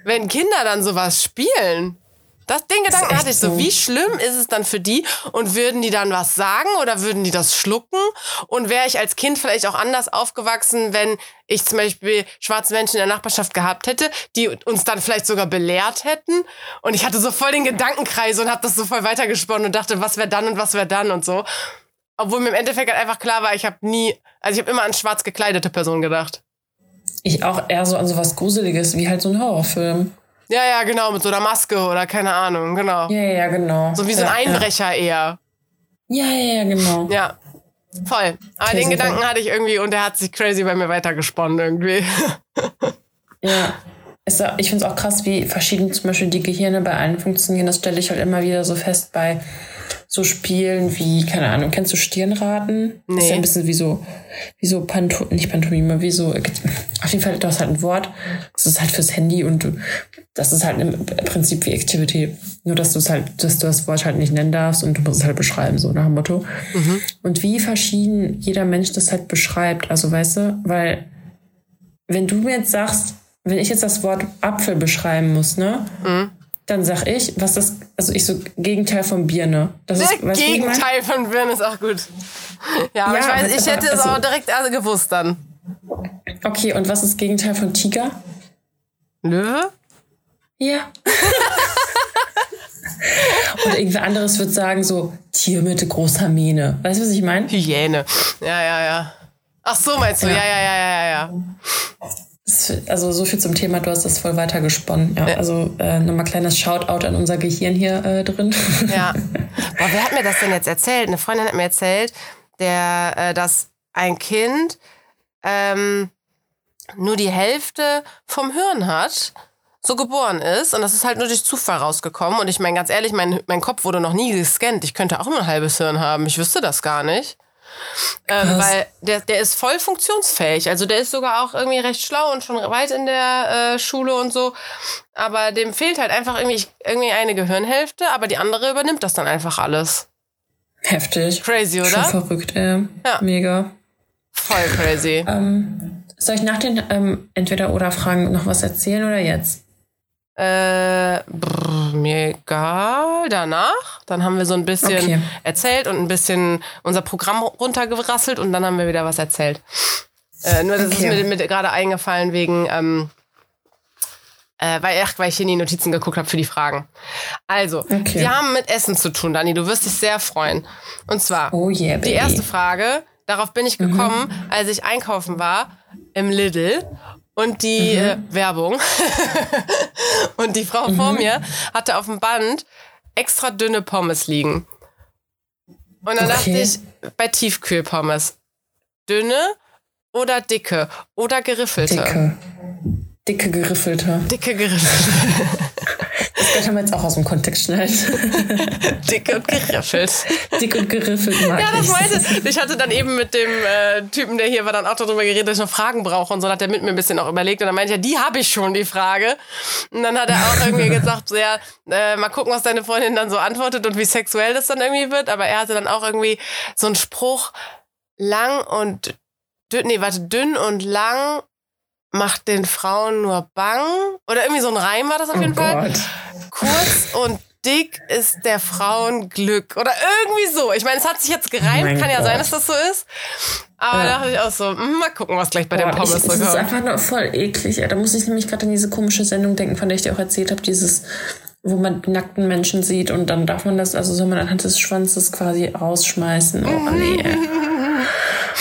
B: wenn Kinder dann sowas spielen? Das, den Gedanken hatte ich so.
A: so.
B: Wie schlimm ist es dann für die? Und würden die dann was sagen oder würden die das schlucken? Und wäre ich als Kind vielleicht auch anders aufgewachsen, wenn ich zum Beispiel schwarze Menschen in der Nachbarschaft gehabt hätte, die uns dann vielleicht sogar belehrt hätten? Und ich hatte so voll den Gedankenkreis und habe das so voll weitergesponnen und dachte, was wäre dann und was wäre dann und so. Obwohl mir im Endeffekt halt einfach klar war, ich habe nie, also ich habe immer an schwarz gekleidete Personen gedacht.
A: Ich auch eher so an sowas Gruseliges, wie halt so ein Horrorfilm.
B: Ja, ja, genau, mit so einer Maske oder keine Ahnung, genau.
A: Ja, ja, genau.
B: So wie so ein Einbrecher eher.
A: Ja, ja, ja, genau.
B: Ja, voll. Aber den. Gedanken hatte ich irgendwie und der hat sich crazy bei mir weitergesponnen irgendwie.
A: Ja. Ich finde es auch krass, wie verschieden zum Beispiel die Gehirne bei allen funktionieren. Das stelle ich halt immer wieder so fest bei so Spielen wie, keine Ahnung, kennst du Stirnraten? Das ist
B: Nee.
A: ja ein bisschen wie so, wie so Panto, nicht Pantomime, wie so, auf jeden Fall, du hast halt ein Wort, das ist halt fürs Handy und du, das ist halt im Prinzip wie Activity. Nur, dass du es halt, dass du das Wort halt nicht nennen darfst und du musst es halt beschreiben, so nach dem Motto. Und wie verschieden jeder Mensch das halt beschreibt. Also, weißt du, weil, wenn du mir jetzt sagst, wenn ich jetzt das Wort Apfel beschreiben muss, ne? Dann sag ich, was das, also ich so Gegenteil von Birne. Das ist, weißt ich mein?
B: Gegenteil von Birne ist auch gut. Ja, aber
A: Ja,
B: ich weiß,
A: aber
B: ich
A: es
B: hätte
A: ist
B: es
A: aber-
B: auch direkt also gewusst dann.
A: Okay, und was ist Gegenteil von Tiger?
B: Löwe?
A: Ja. Oder irgendwer anderes wird sagen so Tier mit großer Mähne. Weißt du, was ich meine?
B: Hyäne. Ja, ja, ja. Ach so, meinst du? Ja,
A: Ja.
B: ja, ja, ja, ja.
A: Das- Also so viel zum Thema, du hast das voll weiter gesponnen. Ja, Also äh, nochmal kleines Shoutout an unser Gehirn hier äh, drin.
B: Ja. Boah, wer hat mir das denn jetzt erzählt? Eine Freundin hat mir erzählt, der, äh, dass ein Kind ähm, nur die Hälfte vom Hirn hat, so geboren ist. Und das ist halt nur durch Zufall rausgekommen. Und ich meine, ganz ehrlich, mein, mein Kopf wurde noch nie gescannt. Ich könnte auch nur ein halbes Hirn haben. Ich wüsste das gar nicht. Ähm, weil der, der ist voll funktionsfähig. Also der ist sogar auch irgendwie recht schlau und schon weit in der äh, Schule und so. Aber dem fehlt halt einfach irgendwie, irgendwie eine Gehirnhälfte, aber die andere übernimmt das dann einfach alles.
A: Heftig.
B: Crazy,
A: Schon
B: oder?
A: verrückt, äh,
B: Ja.
A: Mega.
B: Voll crazy.
A: Ähm, soll ich nach den ähm, Entweder-Oder-Fragen noch was erzählen oder jetzt?
B: Äh, brr, mir egal. Danach. Dann haben wir so ein bisschen
A: Okay.
B: erzählt und ein bisschen unser Programm runtergerasselt und dann haben wir wieder was erzählt. Äh, nur das
A: Okay.
B: ist mir, mir gerade eingefallen wegen, ähm, äh, weil, ach, weil ich hier in die Notizen geguckt habe für die Fragen. Also,
A: Okay.
B: die haben mit Essen zu tun, Dani. Du wirst dich sehr freuen. Und zwar,
A: Oh yeah,
B: die erste Frage, darauf bin ich gekommen,
A: Mhm.
B: als ich einkaufen war im Lidl und die
A: Mhm.
B: äh, Werbung und die Frau vor mir hatte auf dem Band extra dünne Pommes liegen. Und dann dachte
A: Okay.
B: ich, bei Tiefkühlpommes, dünne oder dicke oder geriffelte?
A: Dicke. Dicke geriffelte.
B: Dicke geriffelte.
A: Das können wir jetzt auch aus dem Kontext schneiden.
B: Dicke und geriffelt.
A: Dick und geriffelt mag
B: Ja, das
A: ich.
B: meinte ich. hatte dann eben mit dem äh, Typen, der hier war, dann auch darüber geredet, dass ich noch Fragen brauche und so. Dann hat er mit mir ein bisschen auch überlegt und dann meinte er, die habe ich schon, die Frage. Und dann hat er auch irgendwie gesagt, so, ja, äh, mal gucken, was deine Freundin dann so antwortet und wie sexuell das dann irgendwie wird. Aber er hatte dann auch irgendwie so einen Spruch, lang und dünn, nee, warte, dünn und lang macht den Frauen nur bang. Oder irgendwie so ein Reim war das auf
A: Oh
B: jeden Fall
A: Gott.
B: Kurz und dick ist der Frauenglück. Oder irgendwie so. Ich meine, es hat sich jetzt gereimt.
A: Mein
B: Kann ja
A: Gott.
B: sein, dass das so ist. Aber
A: Ja.
B: da dachte ich auch so, hm, mal gucken, was gleich bei den
A: Boah, ich,
B: Pommes so
A: das ist
B: kommt.
A: einfach nur voll eklig. Da muss ich nämlich gerade an diese komische Sendung denken, von der ich dir auch erzählt habe, dieses, wo man nackten Menschen sieht und dann darf man das, also soll man anhand des Schwanzes quasi rausschmeißen. Oh nee.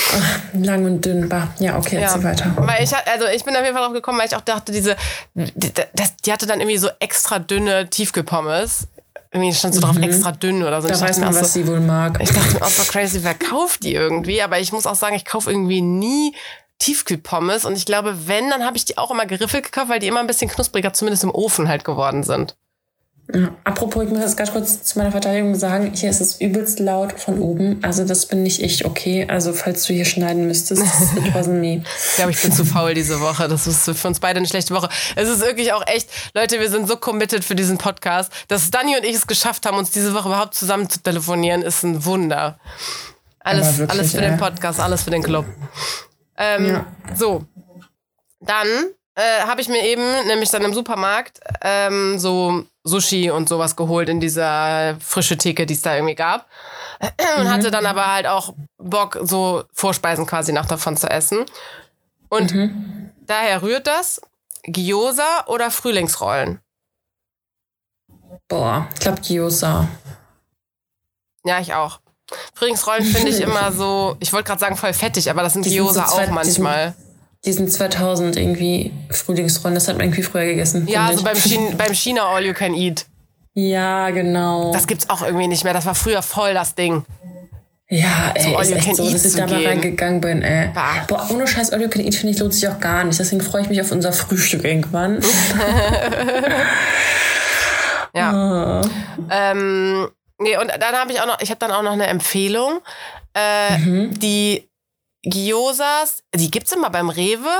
A: lang und dünn. Bah. Ja, okay, jetzt weiter.
B: Weil ich, also ich bin auf jeden Fall drauf gekommen, weil ich auch dachte, diese, die, das, die hatte dann irgendwie so extra dünne Tiefkühlpommes. Irgendwie stand so drauf extra dünn oder so.
A: Mhm. Da
B: ich
A: weiß man, was
B: so,
A: sie wohl mag.
B: ich dachte mir auch so crazy, wer kauft die irgendwie? Aber ich muss auch sagen, ich kaufe irgendwie nie Tiefkühlpommes. Und ich glaube, wenn, dann habe ich die auch immer geriffelt gekauft, weil die immer ein bisschen knuspriger, zumindest im Ofen halt geworden sind.
A: Ja. Apropos, ich muss jetzt ganz kurz zu meiner Verteidigung sagen, hier ist es übelst laut von oben. Also das bin nicht ich, okay? Also falls du hier schneiden müsstest, it wasn't me.
B: Ich glaube, ich bin zu faul diese Woche. Das ist für uns beide eine schlechte Woche. Es ist wirklich auch echt, Leute, wir sind so committed für diesen Podcast, dass Dani und ich es geschafft haben, uns diese Woche überhaupt zusammen zu telefonieren, ist ein Wunder. Alles,
A: wirklich,
B: alles für
A: ey.
B: den Podcast, alles für den Club. Ähm,
A: Ja.
B: So, dann äh, habe ich mir eben, nämlich dann im Supermarkt, ähm, so Sushi und sowas geholt in dieser frische Theke, die es da irgendwie gab. Und hatte dann aber halt auch Bock, so Vorspeisen quasi nach davon zu essen. Und daher rührt das Gyoza oder Frühlingsrollen.
A: Boah, ich glaube Gyoza.
B: Ja, ich auch. Frühlingsrollen finde ich immer so, ich wollte gerade sagen voll fettig, aber das sind
A: Die
B: Gyoza
A: so
B: auch manchmal.
A: Diesen 2000 irgendwie Frühlingsrollen, das hat man irgendwie früher gegessen.
B: Ja,
A: finde
B: so beim. China, beim China All You Can Eat.
A: Ja, genau.
B: Das gibt's auch irgendwie nicht mehr. Das war früher voll das Ding.
A: ja, ey,
B: All
A: ist echt so, dass ich da mal reingegangen bin, ey.
B: Bah.
A: Boah, ohne Scheiß, All You Can Eat, finde ich, lohnt sich auch gar nicht. Deswegen freue ich mich auf unser Frühstück irgendwann.
B: Ja.
A: Ah.
B: Ähm, nee, und dann habe ich auch noch, ich habe dann auch noch eine Empfehlung. Äh,
A: Mhm.
B: Die Gyosas, die gibt's immer beim Rewe,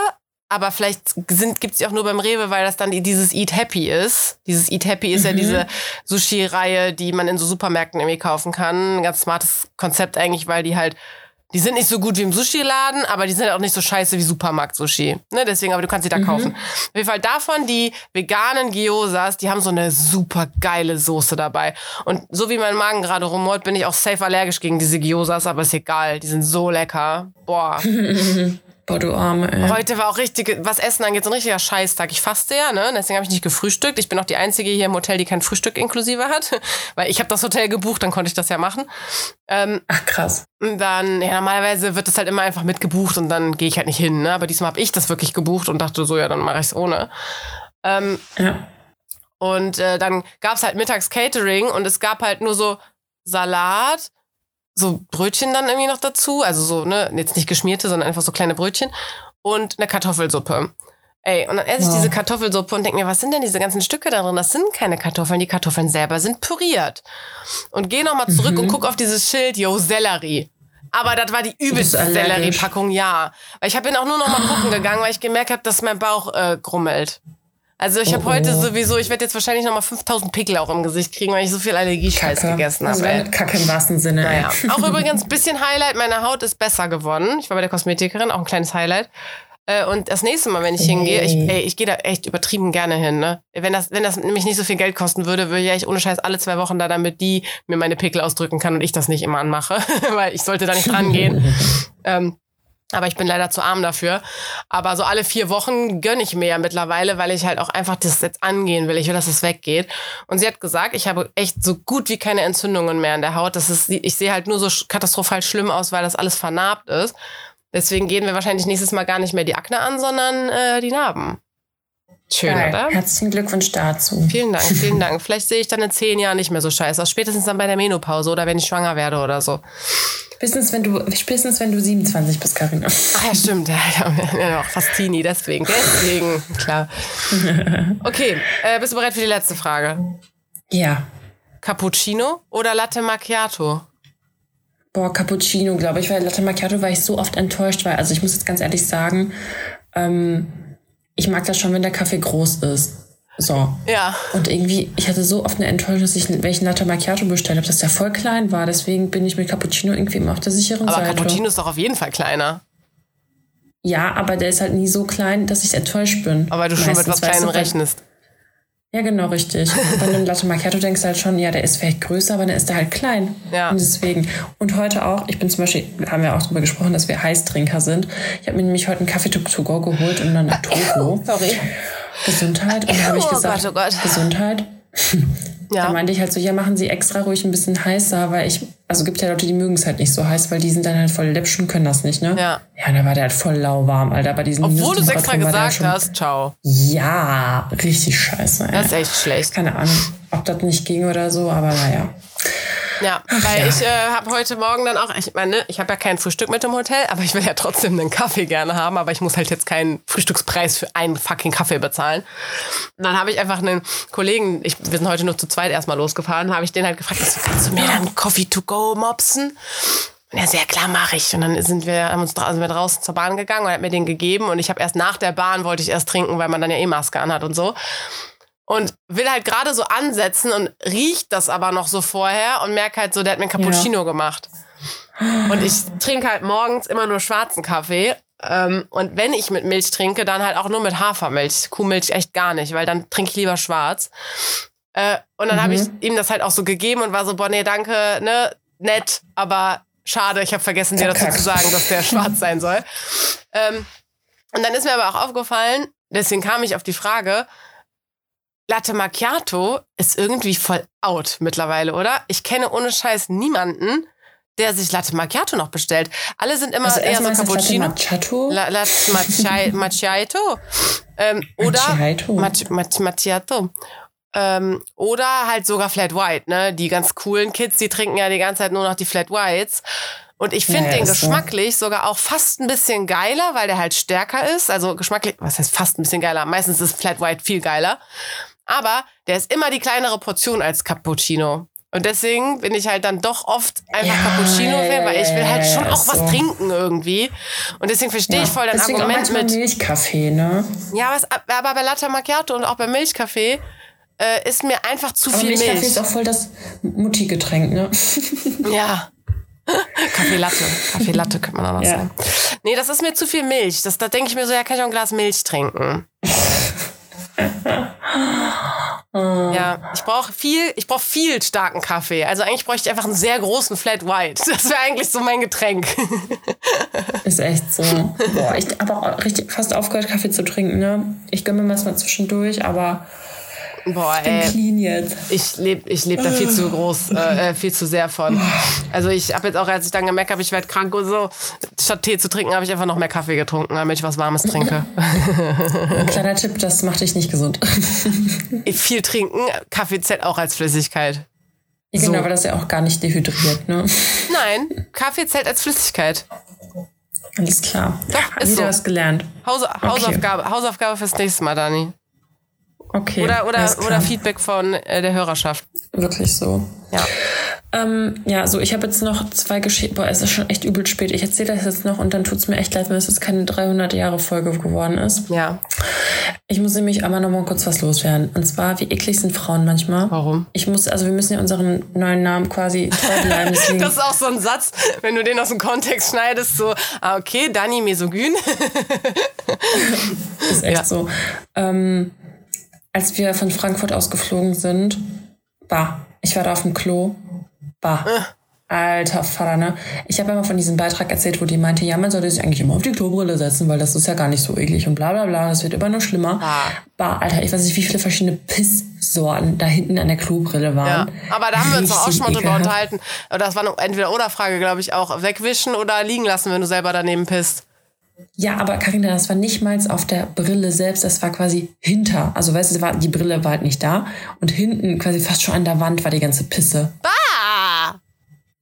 B: aber vielleicht sind, gibt's die auch nur beim Rewe, weil das dann die, dieses Eat Happy ist. Dieses Eat Happy ist ja
A: Mhm.
B: diese Sushi-Reihe, die man in so Supermärkten irgendwie kaufen kann. Ein ganz smartes Konzept eigentlich, weil die halt, die sind nicht so gut wie im Sushi-Laden, aber die sind auch nicht so scheiße wie Supermarkt-Sushi. Ne, deswegen, aber du kannst sie da kaufen. Auf jeden Fall davon die veganen Gyosas, die haben so eine super geile Soße dabei. Und so wie mein Magen gerade rumort, bin ich auch safe allergisch gegen diese Gyosas, aber ist egal. Die sind so lecker. Boah.
A: Boah, du Arme, ey.
B: Heute war auch richtig, was Essen angeht, so ein richtiger Scheißtag. Ich faste ja, ne? Deswegen habe ich nicht gefrühstückt. Ich bin auch die Einzige hier im Hotel, die kein Frühstück inklusive hat. Weil ich habe das Hotel gebucht, dann konnte ich das ja machen. Ähm,
A: Ach, krass.
B: dann, ja, normalerweise wird das halt immer einfach mitgebucht und dann gehe ich halt nicht hin, ne? Aber diesmal habe ich das wirklich gebucht und dachte so, ja, dann mache ich es ohne. Ähm,
A: Ja.
B: und äh, dann gab's halt mittags Catering und es gab halt nur so Salat, so Brötchen dann irgendwie noch dazu. Also so, ne, jetzt nicht geschmierte, sondern einfach so kleine Brötchen und eine Kartoffelsuppe. Ey, und dann esse ich
A: Wow.
B: diese Kartoffelsuppe und denke mir, was sind denn diese ganzen Stücke da drin? Das sind keine Kartoffeln, die Kartoffeln selber sind püriert. Und gehe nochmal zurück und guck auf dieses Schild, yo, Sellerie. Aber das war die übelste. Sellerie-Packung, ja. Weil ich habe bin auch nur noch mal gucken gegangen, weil ich gemerkt habe, dass mein Bauch äh, grummelt. Also ich habe
A: Oh,
B: heute
A: oh.
B: sowieso, ich werde jetzt wahrscheinlich noch mal 5000 Pickel auch im Gesicht kriegen, weil ich so viel Allergiescheiß
A: Kacke.
B: gegessen
A: Also
B: habe.
A: mit Kacke im wahrsten Sinne,
B: Naja. Auch übrigens ein bisschen Highlight, meine Haut ist besser geworden. Ich war bei der Kosmetikerin, auch ein kleines Highlight. Äh, Und das nächste Mal, wenn ich hingehe, ich, ey, ich gehe da echt übertrieben gerne hin. Ne? Wenn, das, wenn das nämlich nicht so viel Geld kosten würde, würde ich echt ohne Scheiß alle zwei Wochen da, damit die mir meine Pickel ausdrücken kann und ich das nicht immer anmache, weil ich sollte da nicht rangehen. ähm, aber ich bin leider zu arm dafür. Aber so alle vier Wochen gönne ich mir ja mittlerweile, weil ich halt auch einfach das jetzt angehen will. Ich will, dass es weggeht. Und sie hat gesagt, ich habe echt so gut wie keine Entzündungen mehr in der Haut. Das ist, ich sehe halt nur so katastrophal schlimm aus, weil das alles vernarbt ist. Deswegen gehen wir wahrscheinlich nächstes Mal gar nicht mehr die Akne an, sondern äh, die Narben. Schön,
A: Geil.
B: oder?
A: Herzlichen Glückwunsch dazu.
B: Vielen Dank, vielen Dank. Vielleicht sehe ich dann in zehn Jahren nicht mehr so scheiße aus. Spätestens dann bei der Menopause oder wenn ich schwanger werde oder so.
A: Spätestens wenn du, spätestens wenn du 27 bist, Carina.
B: Ach ja, stimmt. Ja, ja, ja, noch fast Teenie, deswegen. Deswegen, klar. Okay, äh, bist du bereit für die letzte Frage?
A: Ja.
B: Cappuccino oder Latte Macchiato?
A: Boah, Cappuccino, glaube ich, weil Latte Macchiato war ich so oft enttäuscht, weil, also ich muss jetzt ganz ehrlich sagen, ähm, ich mag das schon, wenn der Kaffee groß ist. So.
B: Ja.
A: Und irgendwie, ich hatte so oft eine Enttäuschung, dass ich, wenn ich einen Latte Macchiato bestellt habe, dass der voll klein war. Deswegen bin ich mit Cappuccino irgendwie immer auf der sicheren
B: Aber
A: Seite.
B: Cappuccino ist doch auf jeden Fall kleiner.
A: Ja, aber der ist halt nie so klein, dass ich enttäuscht bin.
B: Aber du schon mit
A: Meistens,
B: was Kleinem rechnest.
A: Ja, genau, richtig. Bei einem Latte Macchiato denkst du halt schon, ja, der ist vielleicht größer, aber der ist da halt klein.
B: Ja.
A: Und deswegen. Und heute auch, ich bin zum Beispiel, haben wir auch darüber gesprochen, dass wir Heißtrinker sind. Ich habe mir nämlich heute einen Kaffee to, go geholt und dann eine Togo.
B: Sorry.
A: Gesundheit. Und da habe ich
B: Oh
A: gesagt,
B: Gott, oh Gott.
A: Gesundheit.
B: Ja.
A: Da meinte ich halt so, ja, machen Sie extra ruhig ein bisschen heißer, weil ich, also gibt ja Leute, die mögen es halt nicht so heiß, weil die sind dann halt voll läppsch und können das nicht, ne?
B: Ja.
A: Ja, da war der halt voll lauwarm, Alter. Bei diesen
B: Obwohl du es extra
A: der
B: gesagt
A: schon-
B: hast, ciao.
A: Ja, richtig scheiße. Ey.
B: Das ist echt schlecht.
A: Keine Ahnung, ob das nicht ging oder so, aber naja.
B: Ja, weil
A: ja.
B: ich äh, habe heute Morgen dann auch, ich meine, ich habe ja kein Frühstück mit im Hotel, aber ich will ja trotzdem einen Kaffee gerne haben, aber ich muss halt jetzt keinen Frühstückspreis für einen fucking Kaffee bezahlen. Und dann habe ich einfach einen Kollegen, ich, wir sind heute nur zu zweit erstmal losgefahren, habe ich den halt gefragt, so, kannst du mir dann Coffee to go mopsen? Und er so, ja klar, mache ich. Und dann sind wir, haben uns sind wir draußen zur Bahn gegangen und er hat mir den gegeben und ich habe erst nach der Bahn wollte ich erst trinken, weil man dann ja eh Maske anhat und so und will halt gerade so ansetzen und riecht das aber noch so vorher und merke halt so, der hat mir einen Cappuccino gemacht. Und ich trinke halt morgens immer nur schwarzen Kaffee. Ähm, und wenn ich mit Milch trinke, dann halt auch nur mit Hafermilch. Kuhmilch echt gar nicht, weil dann trinke ich lieber schwarz. Äh, und dann habe ich ihm das halt auch so gegeben und war so, boah, nee, danke, ne, nett, aber schade, ich habe vergessen, dir dazu zu sagen, dass der schwarz sein soll. Ähm, und dann ist mir aber auch aufgefallen, deswegen kam ich auf die Frage, Latte Macchiato ist irgendwie voll out mittlerweile, oder? Ich kenne ohne Scheiß niemanden, der sich Latte Macchiato noch bestellt. Alle sind immer
A: Also
B: eher so
A: das Latte
B: Cappuccino.
A: Macchiato.
B: La, Latte Macchi- Macchiato. Ähm, oder
A: Macchiato.
B: Mac, Mac, Macchiato. Ähm, oder halt sogar Flat White, ne? Die ganz coolen Kids, die trinken ja die ganze Zeit nur noch die Flat Whites. Und ich finde
A: Ja,
B: den
A: ist so.
B: geschmacklich sogar auch fast ein bisschen geiler, weil der halt stärker ist. Also geschmacklich, was heißt fast ein bisschen geiler? Meistens ist Flat White viel geiler. Aber der ist immer die kleinere Portion als Cappuccino. Und deswegen bin ich halt dann doch oft einfach
A: Ja,
B: Cappuccino-Fan,
A: ja,
B: weil ich will
A: ja,
B: halt
A: ja,
B: schon
A: ja,
B: auch
A: ist
B: was
A: so.
B: trinken irgendwie. Und deswegen verstehe ich voll dein
A: Deswegen auch
B: Argument
A: manchmal
B: mit.
A: Milchkaffee, ne?
B: Ja, aber, es, aber bei Latte Macchiato und auch bei Milchkaffee äh, ist mir einfach zu
A: Aber
B: viel
A: Milchkaffee
B: Milch.
A: ist auch voll das Mutti-Getränk, ne?
B: Ja. Kaffee Latte. Kaffee Latte könnte man auch noch
A: Ja.
B: sagen. Nee, das ist mir zu viel Milch. Das, da denke ich mir so, ja, kann ich auch ein Glas Milch trinken. Ja, ich brauche viel, ich brauche viel starken Kaffee. Also eigentlich bräuchte ich einfach einen sehr großen Flat White. Das wäre eigentlich so mein Getränk.
A: Ist echt so. Boah, ich habe auch richtig fast aufgehört, Kaffee zu trinken, ne? Ich gönne mir das mal zwischendurch, aber
B: Boah,
A: bin
B: ey.
A: clean jetzt.
B: Ich lebe ich leb da viel zu groß, äh, äh, viel zu sehr von. Also ich habe jetzt auch, als ich dann gemerkt habe, ich werde krank und so, statt Tee zu trinken, habe ich einfach noch mehr Kaffee getrunken, damit ich was Warmes trinke.
A: Ein kleiner Tipp, das macht dich nicht gesund.
B: viel trinken, Kaffee zählt auch als Flüssigkeit.
A: Ja,
B: So.
A: genau, aber das ist ja auch gar nicht dehydriert, ne?
B: Nein, Kaffee zählt als Flüssigkeit.
A: Alles klar.
B: Doch, ist
A: Wieder
B: so.
A: was gelernt.
B: Hause, Hausaufgabe, Hausaufgabe fürs nächste Mal, Dani.
A: Okay.
B: Oder, oder, oder Feedback von äh, der Hörerschaft.
A: Wirklich so.
B: Ja.
A: Ähm, ja, so, ich habe jetzt noch zwei Geschichten. Boah, es ist schon echt übel spät. Ich erzähle das jetzt noch und dann tut's mir echt leid, wenn es jetzt keine 300-Jahre-Folge geworden ist.
B: Ja.
A: Ich muss nämlich aber noch mal kurz was loswerden. Und zwar, wie eklig sind Frauen manchmal.
B: Warum?
A: Ich muss, also wir müssen ja unseren neuen Namen quasi treu bleiben.
B: Das ist auch so ein Satz, wenn du den aus dem Kontext schneidest, so, ah, okay, Dani misogyn.
A: ist echt
B: Ja.
A: so. Ähm, als wir von Frankfurt aus geflogen sind, bah, ich war da auf dem Klo, bah. Alter Vater, ne? Ich habe ja mal von diesem Beitrag erzählt, wo die meinte, ja, man sollte sich eigentlich immer auf die Klobrille setzen, weil das ist ja gar nicht so eklig und bla bla bla, das wird immer nur schlimmer.
B: Ah.
A: Bah, Alter, ich weiß nicht, wie viele verschiedene Pisssorten da hinten an der Klobrille
B: Ja.
A: waren.
B: Aber da haben wir uns doch auch schon mal
A: Richtig
B: drüber unterhalten. Das war eine Entweder-Oder-Frage, glaube ich, auch. Wegwischen oder liegen lassen, wenn du selber daneben pisst.
A: Ja, aber Carina, das war nicht mal auf der Brille selbst, das war quasi hinter. Also weißt du, war, die Brille war halt nicht da und hinten quasi fast schon an der Wand war die ganze Pisse.
B: Ah!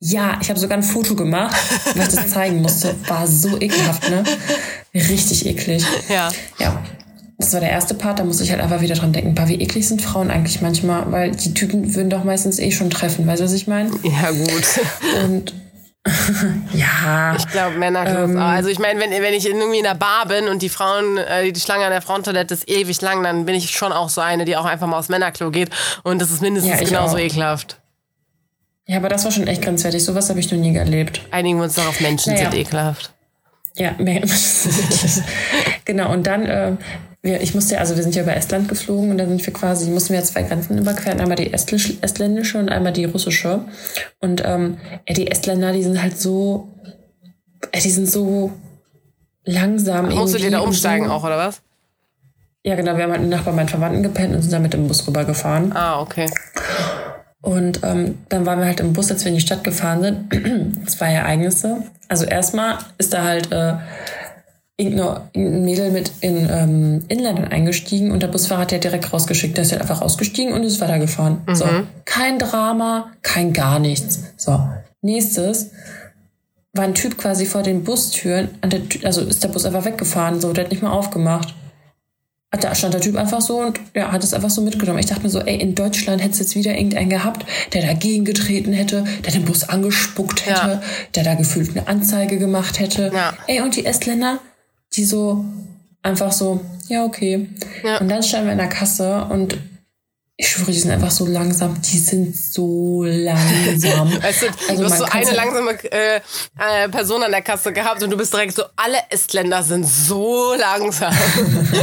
A: Ja, ich habe sogar ein Foto gemacht, weil ich das zeigen musste. War so ekelhaft, ne? Richtig eklig.
B: Ja.
A: Ja. Das war der erste Part, da musste ich halt einfach wieder dran denken, bah, wie eklig sind Frauen eigentlich manchmal, weil die Typen würden doch meistens eh schon treffen, weißt du, was ich meine?
B: Ja, gut.
A: Und ja,
B: Ich glaube, Männer ähm, auch. Also ich meine, wenn, wenn ich irgendwie in der Bar bin und die Frauen, äh, die Schlange an der Frauentoilette ist ewig lang, dann bin ich schon auch so eine, die auch einfach mal aufs Männerklo geht. Und das ist mindestens
A: Ja,
B: genauso
A: auch.
B: ekelhaft.
A: ja, aber das war schon echt grenzwertig. Sowas habe ich noch nie erlebt.
B: Einigen wir uns darauf, Menschen
A: Naja.
B: sind ekelhaft.
A: Ja, genau. Und dann, äh, wir, ich musste ja, also wir sind ja über Estland geflogen und da sind wir quasi, mussten wir ja zwei Grenzen überqueren, einmal die Estlisch, estländische und einmal die russische. Und ähm, ja, die Estländer, die sind halt so, ja, die sind so langsam.
B: Musst du dir da umsteigen
A: so.
B: auch, oder was?
A: Ja, genau, wir haben halt nach bei meinen Verwandten gepennt und sind dann mit dem Bus rübergefahren.
B: Ah, okay.
A: Und ähm, dann waren wir halt im Bus, als wir in die Stadt gefahren sind. Zwei Ereignisse. Also erstmal ist da halt äh, irgendein Mädel mit in ähm, Inländern eingestiegen und der Busfahrer hat ja direkt rausgeschickt. Der ist halt einfach rausgestiegen und ist weitergefahren. So, kein Drama, kein gar nichts. So, nächstes war ein Typ quasi vor den Bustüren, an der, also ist der Bus einfach weggefahren, so, der hat nicht mehr aufgemacht. Da stand der Typ einfach so und ja, hat es einfach so mitgenommen. Ich dachte mir so, ey, in Deutschland hätte es jetzt wieder irgendeinen gehabt, der dagegen getreten hätte, der den Bus angespuckt hätte,
B: Ja.
A: der da gefühlt eine Anzeige gemacht hätte.
B: Ja.
A: Ey, und die Estländer, die so einfach so, ja, okay.
B: Ja.
A: Und dann standen wir in der Kasse und ich schwöre, die sind einfach so langsam. Die sind so langsam.
B: Weißt du,
A: Also
B: du hast so eine langsame äh, äh, Person an der Kasse gehabt und du bist direkt so, alle Estländer sind so langsam.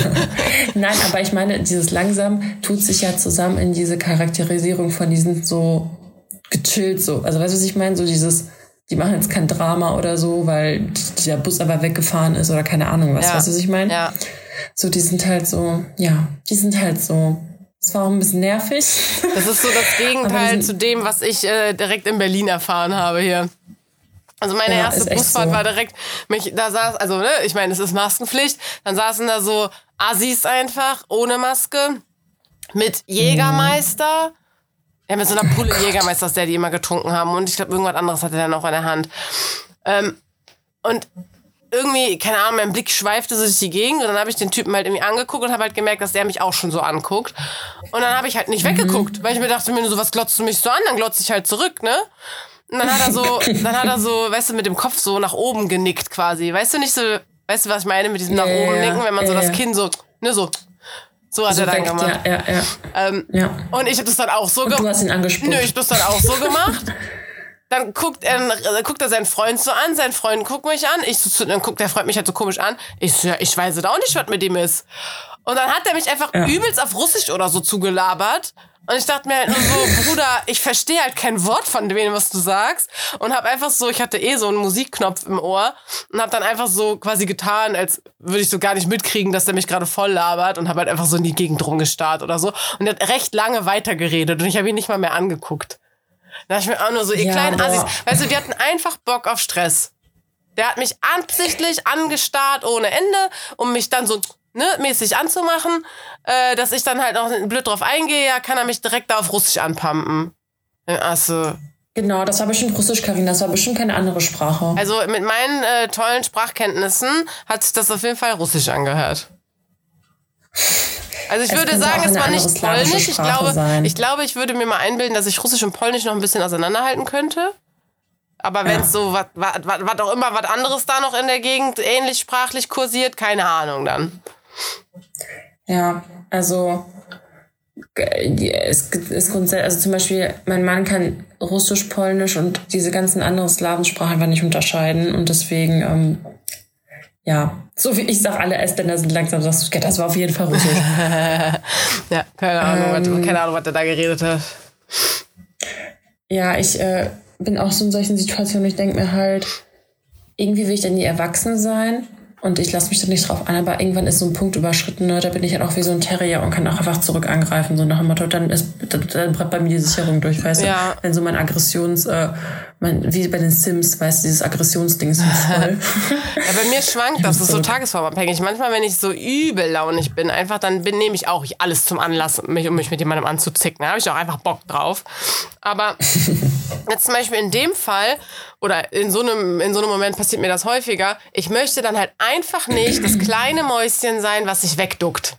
A: Nein, aber ich meine, dieses langsam tut sich ja zusammen in diese Charakterisierung von diesen so gechillt so. Also weißt du, was ich meine? So dieses, die machen jetzt kein Drama oder so, weil dieser Bus aber weggefahren ist oder keine Ahnung was.
B: Ja.
A: Weißt du, was ich meine?
B: ja.
A: So, die sind halt so, ja, die sind halt so. Es war auch ein bisschen nervig.
B: Das ist so das Gegenteil zu dem, was ich äh, direkt in Berlin erfahren habe hier. Also meine
A: Ja,
B: erste Busfahrt
A: so.
B: war direkt, mich, da saß, also ne, ich meine, es ist Maskenpflicht, dann saßen da so Assis einfach, ohne Maske, mit Jägermeister, ja, mit so einer Pulle Jägermeister, aus der die immer getrunken haben und ich glaube, irgendwas anderes hatte er noch in der Hand. Ähm, und irgendwie, keine Ahnung, mein Blick schweifte so durch die Gegend und dann habe ich den Typen halt irgendwie angeguckt und habe halt gemerkt, dass der mich auch schon so anguckt. Und dann habe ich halt nicht weggeguckt, weil ich mir dachte mir so, was glotzt du mich so an? Dann glotze ich halt zurück, ne? Und dann hat er so, dann hat er so, weißt du, mit dem Kopf so nach oben genickt quasi. Weißt du nicht so, weißt du, was ich meine mit diesem nach
A: Ja,
B: oben nicken, wenn man so
A: ja,
B: das. Kinn so, ne, so. So hat
A: So
B: er dann
A: weg,
B: gemacht.
A: ja, ja, ja.
B: Ähm,
A: ja.
B: Und ich habe das dann auch so
A: Du
B: gemacht.
A: hast ihn angespuckt.
B: Nö, ich hab das dann auch so gemacht. Dann guckt er, äh, guckt er seinen Freund so an, sein Freund guckt mich an, ich so, dann guckt der Freund mich halt so komisch an. Ich so, ja, ich weiß es auch nicht, was mit dem ist. Und dann hat er mich einfach
A: Ja.
B: übelst auf Russisch oder so zugelabert. Und ich dachte mir halt nur so, Bruder, ich verstehe halt kein Wort von dem, was du sagst. Und hab einfach so, ich hatte eh so einen Musikknopf im Ohr und hab dann einfach so quasi getan, als würde ich so gar nicht mitkriegen, dass der mich gerade voll labert und hab halt einfach so in die Gegend rumgestarrt oder so. Und er hat recht lange weitergeredet und ich habe ihn nicht mal mehr angeguckt. Da dachte ich mir auch nur so, ihr
A: Ja,
B: kleinen. Assis. Weißt du, die hatten einfach Bock auf Stress. Der hat mich absichtlich angestarrt ohne Ende, um mich dann so ne, mäßig anzumachen, äh, dass ich dann halt auch blöd drauf eingehe, ja, kann er mich direkt da auf Russisch anpumpen. Also,
A: Genau, das war bestimmt Russisch, Karina. Das war bestimmt keine andere Sprache.
B: also mit meinen äh, tollen Sprachkenntnissen hat sich das auf jeden Fall Russisch angehört. Also ich
A: Es
B: würde sagen, es war nicht Polnisch. Ich glaube,
A: sein.
B: ich glaube, ich würde mir mal einbilden, dass ich Russisch und Polnisch noch ein bisschen auseinanderhalten könnte. Aber wenn es so was was auch immer, was anderes da noch in der Gegend ähnlich sprachlich kursiert, keine Ahnung dann.
A: Ja, also es ist grundsätzlich, also zum Beispiel, mein Mann kann Russisch, Polnisch und diese ganzen anderen Slawensprachen einfach nicht unterscheiden und deswegen, ähm, ja, so wie ich sag, alle Estländer sind langsam, sagst du, das war auf jeden Fall Russisch.
B: Ja, keine Ahnung,
A: Ähm.
B: was, keine Ahnung, was der da geredet hat.
A: ja, ich äh, bin auch so in solchen Situationen, ich denke mir halt, irgendwie will ich dann nie erwachsen sein und ich lasse mich da nicht drauf an, aber irgendwann ist so ein Punkt überschritten, ne? da bin ich halt auch wie so ein Terrier und kann auch einfach zurück angreifen, so nach dem Motto, dann, ist, dann, dann brennt bei mir die Sicherung durch, weißt
B: Ja.
A: du? Wenn so mein Aggressions, äh, mein, wie bei den Sims, weißt du, dieses Aggressionsding ist voll.
B: Ja, bei mir schwankt das, das ist so tagesformabhängig. Manchmal, wenn ich so übel launig bin, einfach, dann bin, nehme ich auch alles zum Anlass, mich, um mich mit jemandem anzuzicken. Da habe ich auch einfach Bock drauf. Aber jetzt zum Beispiel in dem Fall, oder in so, einem, in so einem Moment passiert mir das häufiger, ich möchte dann halt einfach nicht das kleine Mäuschen sein, was sich wegduckt.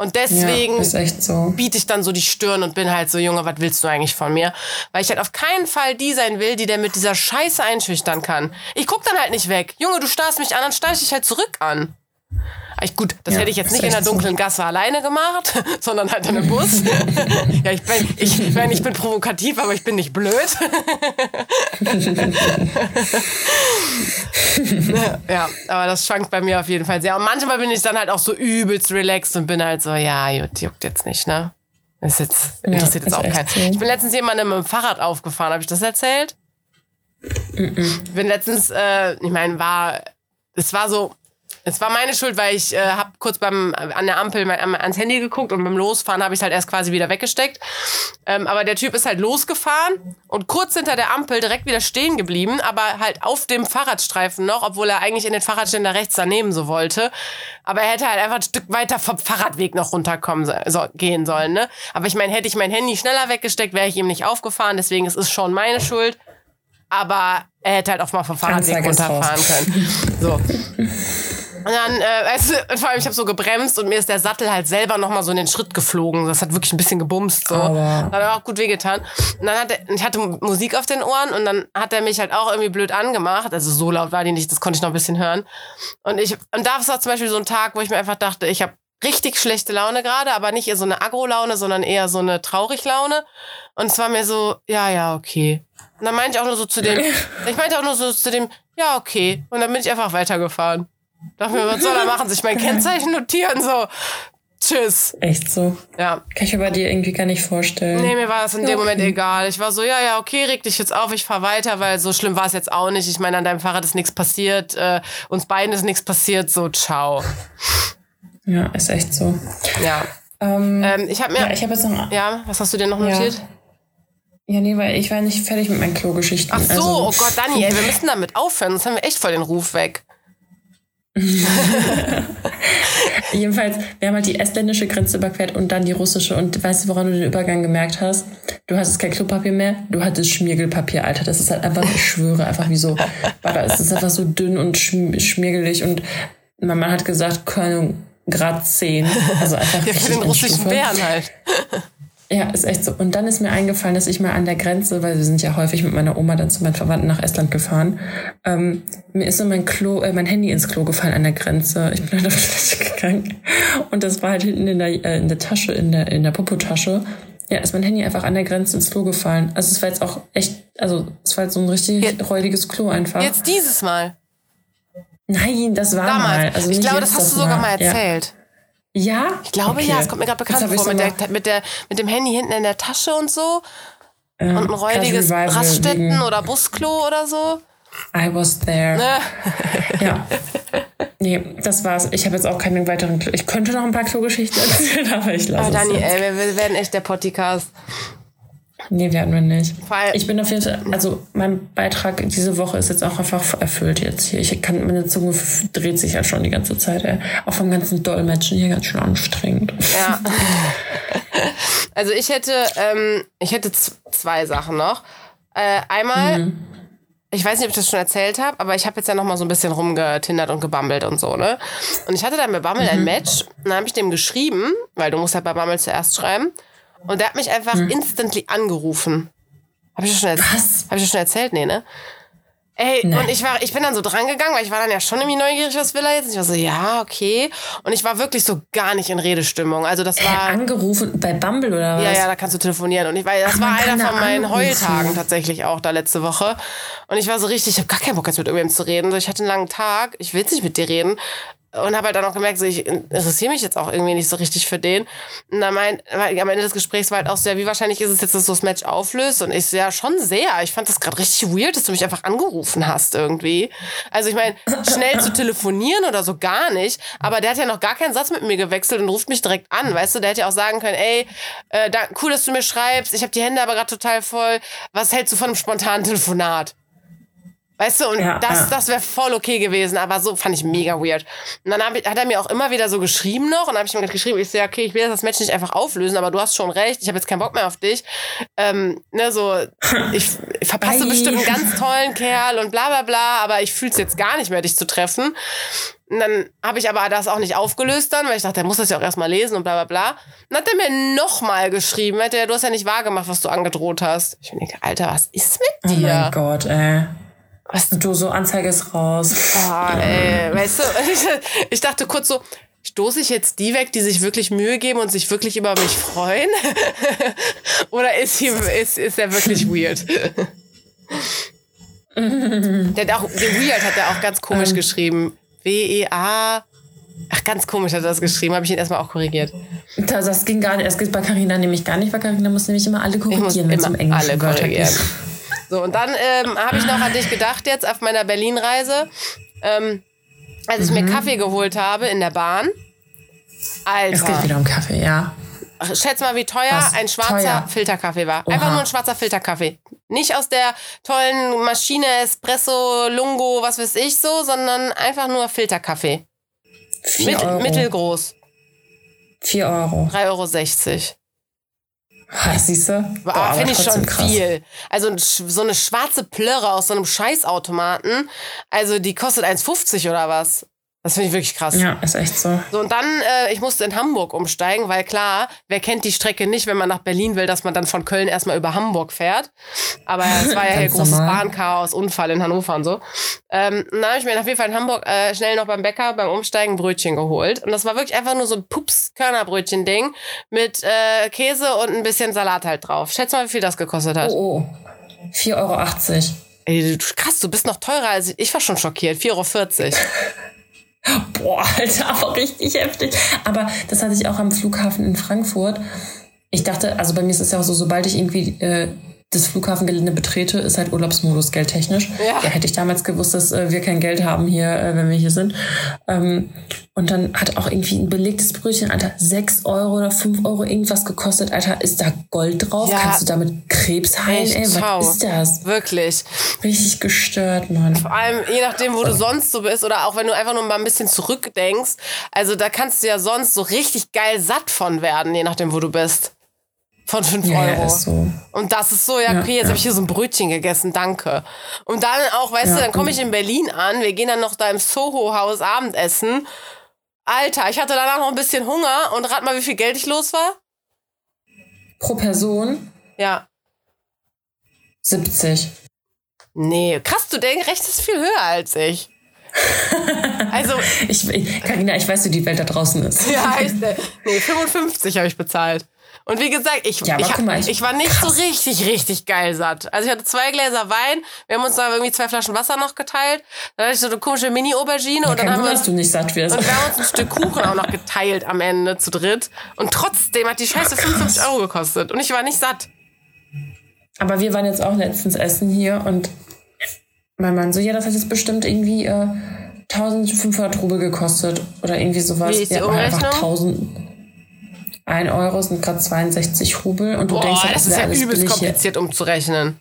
B: Und deswegen
A: ja, so.
B: biete ich dann so die Stirn und bin halt so, Junge, was willst du eigentlich von mir? Weil ich halt auf keinen Fall die sein will, die der mit dieser Scheiße einschüchtern kann. Ich guck dann halt nicht weg. Junge, du starrst mich an, dann starr ich dich halt zurück an. Ich, gut, das
A: Ja,
B: hätte ich jetzt nicht in
A: echt
B: der
A: so.
B: dunklen Gasse alleine gemacht, sondern halt in einem Bus. ja, ich bin, ich, meine, ich bin provokativ, aber ich bin nicht blöd. ja, aber das schwankt bei mir auf jeden Fall sehr. Und manchmal bin ich dann halt auch so übelst relaxed und bin halt so, ja, juckt jetzt nicht, ne? Ist jetzt, interessiert ja, jetzt auch keinen. So. Ich bin letztens jemandem mit dem Fahrrad aufgefahren. Habe ich das erzählt? Mm -mm. Ich bin letztens, äh, ich meine, war, es war so, es war meine Schuld, weil ich äh, habe kurz beim an der Ampel mein, ans Handy geguckt und beim Losfahren habe ich halt erst quasi wieder weggesteckt. Ähm, aber der Typ ist halt losgefahren und kurz hinter der Ampel direkt wieder stehen geblieben, aber halt auf dem Fahrradstreifen noch, obwohl er eigentlich in den Fahrradständer rechts daneben so wollte. Aber er hätte halt einfach ein Stück weiter vom Fahrradweg noch runterkommen so, gehen sollen. Ne? Aber ich meine, hätte ich mein Handy schneller weggesteckt, wäre ich ihm nicht aufgefahren. Deswegen ist es schon meine Schuld. Aber er hätte halt auch mal vom Fahrradweg runterfahren können. So. Und dann, äh, weißt du, vor allem, ich habe so gebremst und mir ist der Sattel halt selber nochmal so in den Schritt geflogen. Das hat wirklich ein bisschen gebumst. So. Aber. Hat auch gut wehgetan. Und dann hat er, ich hatte Musik auf den Ohren und dann hat er mich halt auch irgendwie blöd angemacht. Also so laut war die nicht, das konnte ich noch ein bisschen hören. Und ich, und da war zum Beispiel so ein Tag, wo ich mir einfach dachte, ich habe richtig schlechte Laune gerade, aber nicht eher so eine Agro-Laune, sondern eher so eine Traurig-Laune. Und es war mir so, ja, ja, okay. Und dann meinte ich auch nur so zu dem, ich meinte auch nur so zu dem, ja, okay. Und dann bin ich einfach weitergefahren. Dachte mir, was soll er machen? Sich mein Kennzeichen notieren, so. Tschüss.
A: Echt so?
B: Ja.
A: Kann ich mir bei dir irgendwie gar nicht vorstellen.
B: Nee, mir war das in dem Moment egal. Ich war so, ja, ja, okay, reg dich jetzt auf, ich fahr weiter, weil so schlimm war es jetzt auch nicht. Ich meine, an deinem Fahrrad ist nichts passiert, äh, uns beiden ist nichts passiert, so, ciao.
A: Ja, ist echt so.
B: Ja. Ähm, ähm, ich habe mir.
A: Ja, ich habe jetzt noch.
B: Ja, was hast du denn noch notiert? Ja.
A: Ja, nee, weil ich war nicht fertig mit meinen Klo-Geschichten.
B: Ach so, also, oh Gott, Dani, ey, wir müssen damit aufhören, sonst haben wir echt voll den Ruf weg.
A: Jedenfalls, wir haben halt die estländische Grenze überquert und dann die russische. Und weißt du, woran du den Übergang gemerkt hast? Du hattest kein Klopapier mehr, du hattest Schmiergelpapier, Alter. Das ist halt einfach, ich schwöre, einfach wie so, warte, es ist einfach so dünn und schmiergelig. Und mein Mann hat gesagt, keine Grad 10. Also einfach
B: ja, für den russischen Bären halt.
A: Ja, ist echt so. Und dann ist mir eingefallen, dass ich mal an der Grenze, weil wir sind ja häufig mit meiner Oma dann zu meinen Verwandten nach Estland gefahren, ähm, mir ist so mein Klo, äh, mein Handy ins Klo gefallen an der Grenze. Ich bin halt auf die Toilette gegangen und das war halt hinten in der, äh, in der Tasche, in der, in der Popotasche. Ja, ist mein Handy einfach an der Grenze ins Klo gefallen. Also es war jetzt auch echt, also es war jetzt so ein richtig jetzt, räudiges Klo einfach.
B: Jetzt dieses Mal?
A: Nein, das war
B: Damals.
A: mal.
B: Also ich glaube, das hast du sogar mal erzählt. Ja.
A: Ja?
B: Ich glaube okay. ja, es kommt mir gerade bekannt vor. Mit, der, mit, der, mit dem Handy hinten in der Tasche und so. Ähm, und ein räudiges Raststätten- oder Busklo oder so.
A: I was there. Ne? ja. Nee, das war's. Ich habe jetzt auch keine weiteren. Klo ich könnte noch ein paar Klogeschichten erzählen, aber ich lasse oh,
B: Dani, ey, wir werden echt der Podcast.
A: Nee, werden wir nicht. Ich bin auf jeden Fall, also mein Beitrag diese Woche ist jetzt auch einfach erfüllt jetzt hier. Ich kann, meine Zunge dreht sich ja schon die ganze Zeit, ey. Auch vom ganzen Dolmetschen hier ganz schön anstrengend.
B: Ja. also ich hätte, ähm, ich hätte zwei Sachen noch. Äh, einmal, mhm. ich weiß nicht, ob ich das schon erzählt habe, aber ich habe jetzt ja noch mal so ein bisschen rumgetindert und gebammelt und so, ne? Und ich hatte dann mit Bammel mhm. ein Match und dann habe ich dem geschrieben, weil du musst halt bei Bammel zuerst schreiben. Und der hat mich einfach hm. instantly angerufen. Hab ich das schon erzählt? Was? Hab ich das schon erzählt? Nee, ne? Ey, Nein. und ich war, ich bin dann so drangegangen, weil ich war dann ja schon irgendwie neugierig, was will er jetzt? Und ich war so, ja, okay. Und ich war wirklich so gar nicht in Redestimmung. Also das war.
A: Äh, angerufen bei Bumble oder was?
B: Ja, ja, da kannst du telefonieren. Und ich war, das Ach, war einer von meinen anrufen. Heultagen tatsächlich auch da letzte Woche. Und ich war so richtig, ich habe gar keinen Bock jetzt mit irgendwem zu reden. So, ich hatte einen langen Tag, ich will jetzt nicht mit dir reden und habe halt dann auch gemerkt, so, ich interessiere mich jetzt auch irgendwie nicht so richtig für den. Und dann meint, am Ende des Gesprächs war halt auch so, ja, wie wahrscheinlich ist es jetzt, dass du das Match auflöst? Und ich so, ja, schon sehr. Ich fand das gerade richtig weird, dass du mich einfach angerufen hast irgendwie. Also ich meine, schnell zu telefonieren oder so gar nicht. Aber der hat ja noch gar keinen Satz mit mir gewechselt und ruft mich direkt an, weißt du? Der hätte ja auch sagen können, ey, äh, da, cool, dass du mir schreibst. Ich habe die Hände aber gerade total voll. Was hältst du von einem spontanen Telefonat? Weißt du, und ja, das, ja. das wäre voll okay gewesen, aber so fand ich mega weird. Und dann ich, hat er mir auch immer wieder so geschrieben noch und dann habe ich mir geschrieben, ich so, ja, okay, ich will das Match nicht einfach auflösen, aber du hast schon recht, ich habe jetzt keinen Bock mehr auf dich. Ähm, ne, so, ich, ich verpasse Bye. bestimmt einen ganz tollen Kerl und bla bla bla, aber ich fühle es jetzt gar nicht mehr, dich zu treffen. Und dann habe ich aber das auch nicht aufgelöst dann, weil ich dachte, der muss das ja auch erstmal lesen und bla bla bla. Dann hat er mir nochmal geschrieben, hat er, du hast ja nicht wahrgemacht, was du angedroht hast. Ich denke, Alter, was ist mit dir?
A: Oh mein Gott, ey. Was? Du, so Anzeige ist raus.
B: Oh, ey, weißt du, ich dachte kurz so, stoße ich jetzt die weg, die sich wirklich Mühe geben und sich wirklich über mich freuen? Oder ist, hier, ist, ist er wirklich weird? der hat auch, der Weird hat er auch ganz komisch
A: Ähm.
B: geschrieben. W-E-A. Ach, ganz komisch hat er das geschrieben, habe ich ihn erstmal auch korrigiert.
A: Das, das ging gar nicht. Das geht bei Carina nämlich gar nicht, weil Carina muss nämlich immer alle korrigieren, wenn es um
B: immer alle korrigieren.
A: geht.
B: So, und dann ähm, habe ich noch an dich gedacht jetzt auf meiner Berlin-Reise, ähm, als ich
A: Mhm.
B: mir Kaffee geholt habe in der Bahn.
A: Es geht
B: Alter,
A: wieder um Kaffee, ja.
B: schätz mal, wie teuer
A: Was?
B: ein schwarzer
A: Teuer.
B: Filterkaffee war.
A: Oha.
B: Einfach nur ein schwarzer Filterkaffee. Nicht aus der tollen Maschine Espresso, Lungo, was weiß ich so, sondern einfach nur Filterkaffee.
A: Vier
B: Mit,
A: Euro.
B: Mittelgroß.
A: Vier Euro.
B: 3,60 Euro.
A: Ah, siehst du?
B: Boah, finde ich schon viel. Also so eine schwarze Plörre aus so einem Scheißautomaten, also die kostet 1,50 oder was? Das finde ich wirklich krass.
A: Ja, ist echt so.
B: So, und dann, äh, ich musste in Hamburg umsteigen, weil klar, wer kennt die Strecke nicht, wenn man nach Berlin will, dass man dann von Köln erstmal über Hamburg fährt. Aber es war ja hier großes. Bahnchaos, Unfall in Hannover und so. Ähm, dann habe ich mir auf jeden Fall in Hamburg äh, schnell noch beim Bäcker beim Umsteigen Brötchen geholt. Und das war wirklich einfach nur so ein Pups-Körnerbrötchen-Ding mit äh, Käse und ein bisschen Salat halt drauf. Schätz mal, wie viel das gekostet hat.
A: Oh, oh. 4,80 Euro.
B: Ey, du, krass, du bist noch teurer als ich. Ich war schon schockiert. 4,40 Euro.
A: Boah, Alter, aber richtig heftig. Aber das hatte ich auch am Flughafen in Frankfurt. Ich dachte, also bei mir ist es ja auch so, sobald ich irgendwie äh, das Flughafengelände betrete, ist halt Urlaubsmodus geldtechnisch.
B: Ja.
A: hätte ich damals gewusst, dass äh, wir kein Geld haben hier, äh, wenn wir hier sind. Ähm, und dann hat auch irgendwie ein belegtes Brötchen, Alter, 6 Euro oder 5 Euro irgendwas gekostet. Alter, ist da Gold drauf?
B: Ja.
A: Kannst du damit Krebs heilen?
B: Echt,
A: Ey, was
B: schau.
A: ist das?
B: Wirklich.
A: Richtig gestört, Mann.
B: Vor allem, je nachdem, wo du sonst so bist oder auch wenn du einfach nur mal ein bisschen zurückdenkst. Also da kannst du ja sonst so richtig geil satt von werden, je nachdem, wo du bist. Von 5
A: Ja,
B: Euro.
A: ja, ist so.
B: Und das ist so, ja, okay, jetzt
A: ja.
B: habe ich hier so ein Brötchen gegessen, danke. Und dann auch, weißt du, dann komme ich in Berlin an, wir gehen dann noch da im Soho-Haus Abendessen. Alter, ich hatte danach noch ein bisschen Hunger und rat mal, wie viel Geld ich los war?
A: Pro Person
B: Ja.
A: 70.
B: Nee, krass, du denkst, rechnest viel höher als ich. also,
A: Ich, ich, Carina, ich weiß, wie die Welt da draußen ist.
B: Ja, heißt der. Nee, 55 habe ich bezahlt. Und wie gesagt, ich,
A: Ja,
B: ich,
A: mal,
B: ich,
A: ich-
B: war nicht so richtig, richtig geil satt. Also ich hatte zwei Gläser Wein, wir haben uns da irgendwie zwei Flaschen Wasser noch geteilt. Dann hatte ich so eine komische Mini-Aubergine
A: Ja,
B: und dann haben wir
A: du nicht satt wirst.
B: und wir haben uns ein Stück Kuchen auch noch geteilt am Ende zu dritt. Und trotzdem hat die Scheiße 55 Euro gekostet. Und ich war nicht satt.
A: Aber wir waren jetzt auch letztens essen hier und mein Mann so, ja, das hat jetzt bestimmt irgendwie äh, 1500 Rubel gekostet oder irgendwie sowas.
B: Wie ist die
A: ja, aber einfach
B: Umrechnung?
A: 1000. 1 Euro sind gerade 62 Rubel und du
B: Boah,
A: denkst halt,
B: das
A: das
B: ist ja
A: alles
B: übelst
A: hier.
B: kompliziert umzurechnen.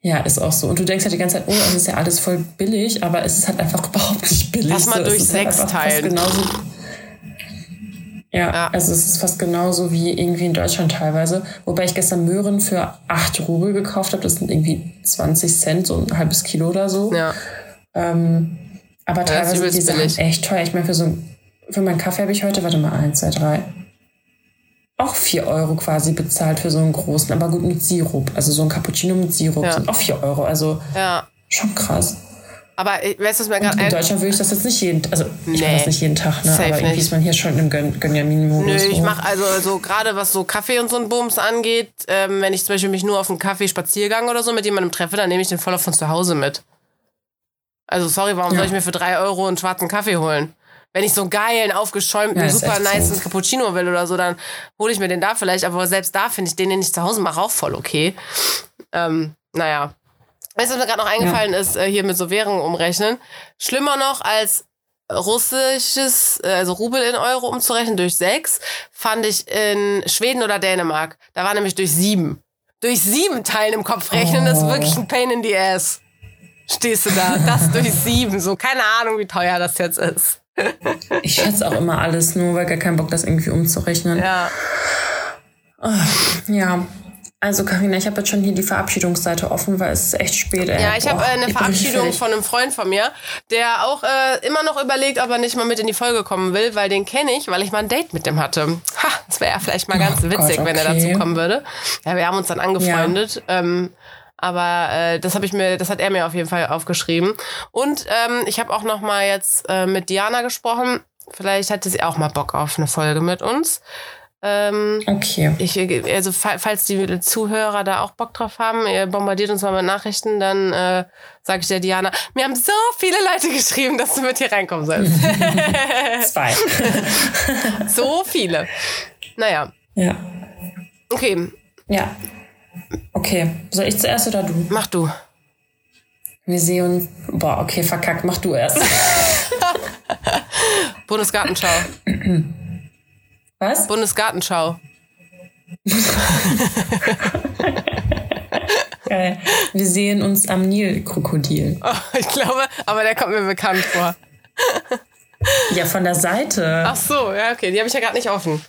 A: Ja, ist auch so. Und du denkst halt die ganze Zeit, oh, das ist ja alles voll billig, aber es ist halt einfach überhaupt nicht billig.
B: Lass mal
A: So,
B: durch
A: halt
B: sechs
A: fast
B: teilen.
A: Genauso, ja,
B: Ja.
A: also es ist fast genauso wie irgendwie in Deutschland teilweise. Wobei ich gestern Möhren für 8 Rubel gekauft habe. Das sind irgendwie 20 Cent, so ein halbes Kilo oder so.
B: Ja.
A: Ähm, aber
B: ist
A: teilweise sind die Sachen
B: billig.
A: echt teuer. Ich meine, für so ein- für meinen Kaffee habe ich heute, warte mal, 1, 2, 3. Auch 4 Euro quasi bezahlt für so einen großen, aber gut mit Sirup. Also so ein Cappuccino mit Sirup
B: Ja.
A: sind auch 4 Euro. Also
B: Ja.
A: schon krass.
B: Aber äh, weißt du, was mir gerade
A: in Deutschland würde ich das jetzt nicht jeden, also ich mache
B: Nee.
A: das nicht jeden Tag, ne?
B: Safe
A: aber irgendwie
B: nicht.
A: ist man hier schon im Gön Gönjamin-Modus.
B: Nö, ich mache also so gerade was so Kaffee und so ein Bums angeht, ähm, wenn ich zum Beispiel mich nur auf einen Kaffee-Spaziergang oder so mit jemandem treffe, dann nehme ich den voll auf von zu Hause mit. Also sorry, warum
A: Ja.
B: soll ich mir für drei Euro einen schwarzen Kaffee holen? Wenn ich so einen geilen, aufgeschäumten,
A: Ja,
B: super nice
A: so.
B: Cappuccino will oder so, dann hole ich mir den da vielleicht. Aber selbst da finde ich den, den ich zu Hause mache, auch voll okay. Ähm, naja. Weißt du, was mir gerade noch eingefallen ist, äh, hier mit so Währungen umrechnen? Schlimmer noch als russisches, äh, also Rubel in Euro umzurechnen durch sechs, fand ich in Schweden oder Dänemark. Da war nämlich durch sieben. Durch sieben Teilen im Kopf rechnen, das ist
A: Oh.
B: wirklich ein Pain in the ass. Stehst du da? Das durch sieben. So, keine Ahnung, wie teuer das jetzt ist.
A: Ich schätze auch immer alles nur, weil gar keinen Bock, das irgendwie umzurechnen.
B: Ja.
A: Ja. Also Karina, ich habe jetzt schon hier die Verabschiedungsseite offen, weil es ist echt spät. Ey.
B: Ja, ich habe äh, eine Verabschiedung von einem Freund von mir, der auch äh, immer noch überlegt, ob er nicht mal mit in die Folge kommen will, weil den kenne ich, weil ich mal ein Date mit dem hatte. Ha, das wäre ja vielleicht mal ganz
A: Oh
B: witzig,
A: Gott,
B: wenn er
A: okay.
B: dazu kommen würde. Ja, wir haben uns dann angefreundet. Ähm, aber äh, das habe ich mir, das hat er mir auf jeden Fall aufgeschrieben. Und ähm, ich habe auch noch mal jetzt äh, mit Diana gesprochen. Vielleicht hatte sie auch mal Bock auf eine Folge mit uns. Ähm,
A: Okay.
B: ich, also fa- falls die Zuhörer da auch Bock drauf haben, ihr bombardiert uns mal mit Nachrichten, dann äh, sage ich der Diana, mir haben so viele Leute geschrieben, dass du mit hier reinkommen sollst.
A: Zwei.
B: so viele. Naja,
A: ja.
B: okay,
A: Ja. Okay. Soll ich zuerst oder du?
B: mach du.
A: Wir sehen uns. Boah, okay, verkackt. Mach du erst.
B: Bundesgartenschau.
A: Was?
B: Bundesgartenschau.
A: Geil. Wir sehen uns am Nilkrokodil.
B: Oh, ich glaube, aber der kommt mir bekannt vor.
A: Ja, von der Seite.
B: Ach so, ja, okay, die habe ich ja gerade nicht offen.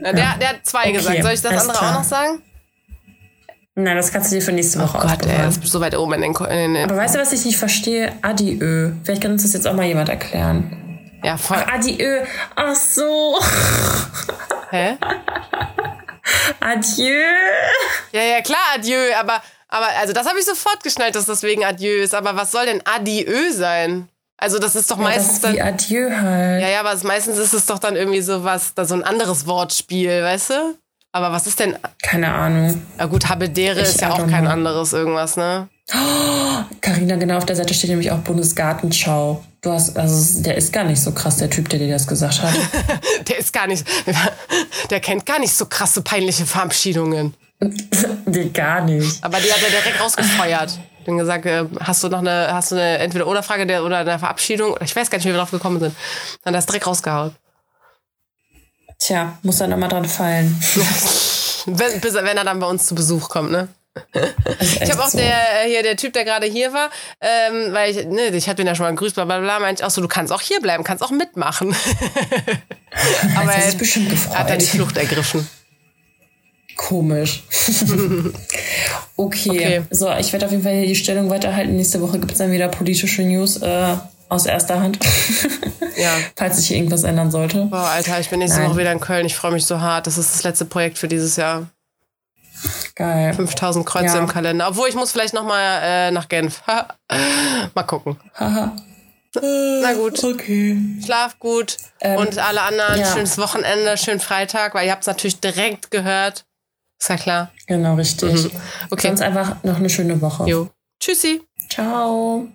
B: Ja, Der, der hat zwei
A: Okay,
B: gesagt. Soll ich das andere
A: klar.
B: auch noch sagen?
A: Nein, das kannst du dir für nächste Woche
B: Oh Gott, ey, das ist so weit oben in den, in den
A: Aber weißt du, was ich nicht verstehe? Adieu. Vielleicht kann uns das jetzt auch mal jemand erklären.
B: Ja, voll.
A: Adieu. Ach so.
B: Hä?
A: Adieu.
B: Ja, ja, klar, adieu, aber, aber also das habe ich sofort geschnallt, dass das wegen adieu ist. Aber was soll denn adieu sein? Also das ist doch
A: Ja, das
B: meistens
A: ist
B: dann.
A: wie Adieu halt.
B: Ja, ja, aber meistens ist es doch dann irgendwie so was, da so ein anderes Wortspiel, weißt du? Aber was ist denn.
A: Keine Ahnung.
B: Na gut, Habedere
A: Ich
B: ist ja auch kein
A: know.
B: anderes irgendwas, ne?
A: Carina, genau auf der Seite steht nämlich auch Bundesgartenschau. Du hast, also der ist gar nicht so krass, der Typ, der dir das gesagt hat.
B: Der ist gar nicht. Der kennt gar nicht so krasse, peinliche Verabschiedungen.
A: nee, gar nicht.
B: Aber die hat er direkt rausgefeuert. Dann gesagt, äh, hast du noch eine, hast du eine Entweder-Oder-Frage der- oder eine Verabschiedung? Ich weiß gar nicht, wie wir drauf gekommen sind. Dann er es direkt rausgehauen.
A: Tja, muss dann immer dran fallen.
B: Wenn, bis, wenn er dann bei uns zu Besuch kommt, ne?
A: Ich
B: habe auch der äh, hier der Typ, der gerade hier war, ähm, weil ich, ne, ich hatte ihn ja schon mal gegrüßt, bla bla bla, meinte ich auch so, du kannst auch hier bleiben, kannst auch mitmachen. Aber
A: hat
B: er hat dann die Flucht ergriffen.
A: Komisch. okay.
B: Okay.
A: So, ich werde auf jeden Fall hier die Stellung weiterhalten. Nächste Woche gibt es dann wieder politische News äh, aus erster Hand.
B: Ja.
A: Falls sich hier irgendwas ändern sollte.
B: Boah, Alter, ich bin nächste
A: Nein.
B: Woche wieder in Köln. Ich freue mich so hart. Das ist das letzte Projekt für dieses Jahr.
A: Geil.
B: 5000 Kreuze
A: Ja.
B: im Kalender. Obwohl, ich muss vielleicht noch mal äh, nach Genf. mal gucken.
A: Haha.
B: Na gut.
A: Okay.
B: Schlaf gut.
A: Ähm,
B: Und alle anderen,
A: ja.
B: schönes Wochenende, schönen Freitag, weil ihr habt es natürlich direkt gehört. Ist ja klar.
A: Genau, richtig.
B: Okay.
A: Sonst einfach noch eine schöne Woche.
B: Jo. Tschüssi.
A: Ciao.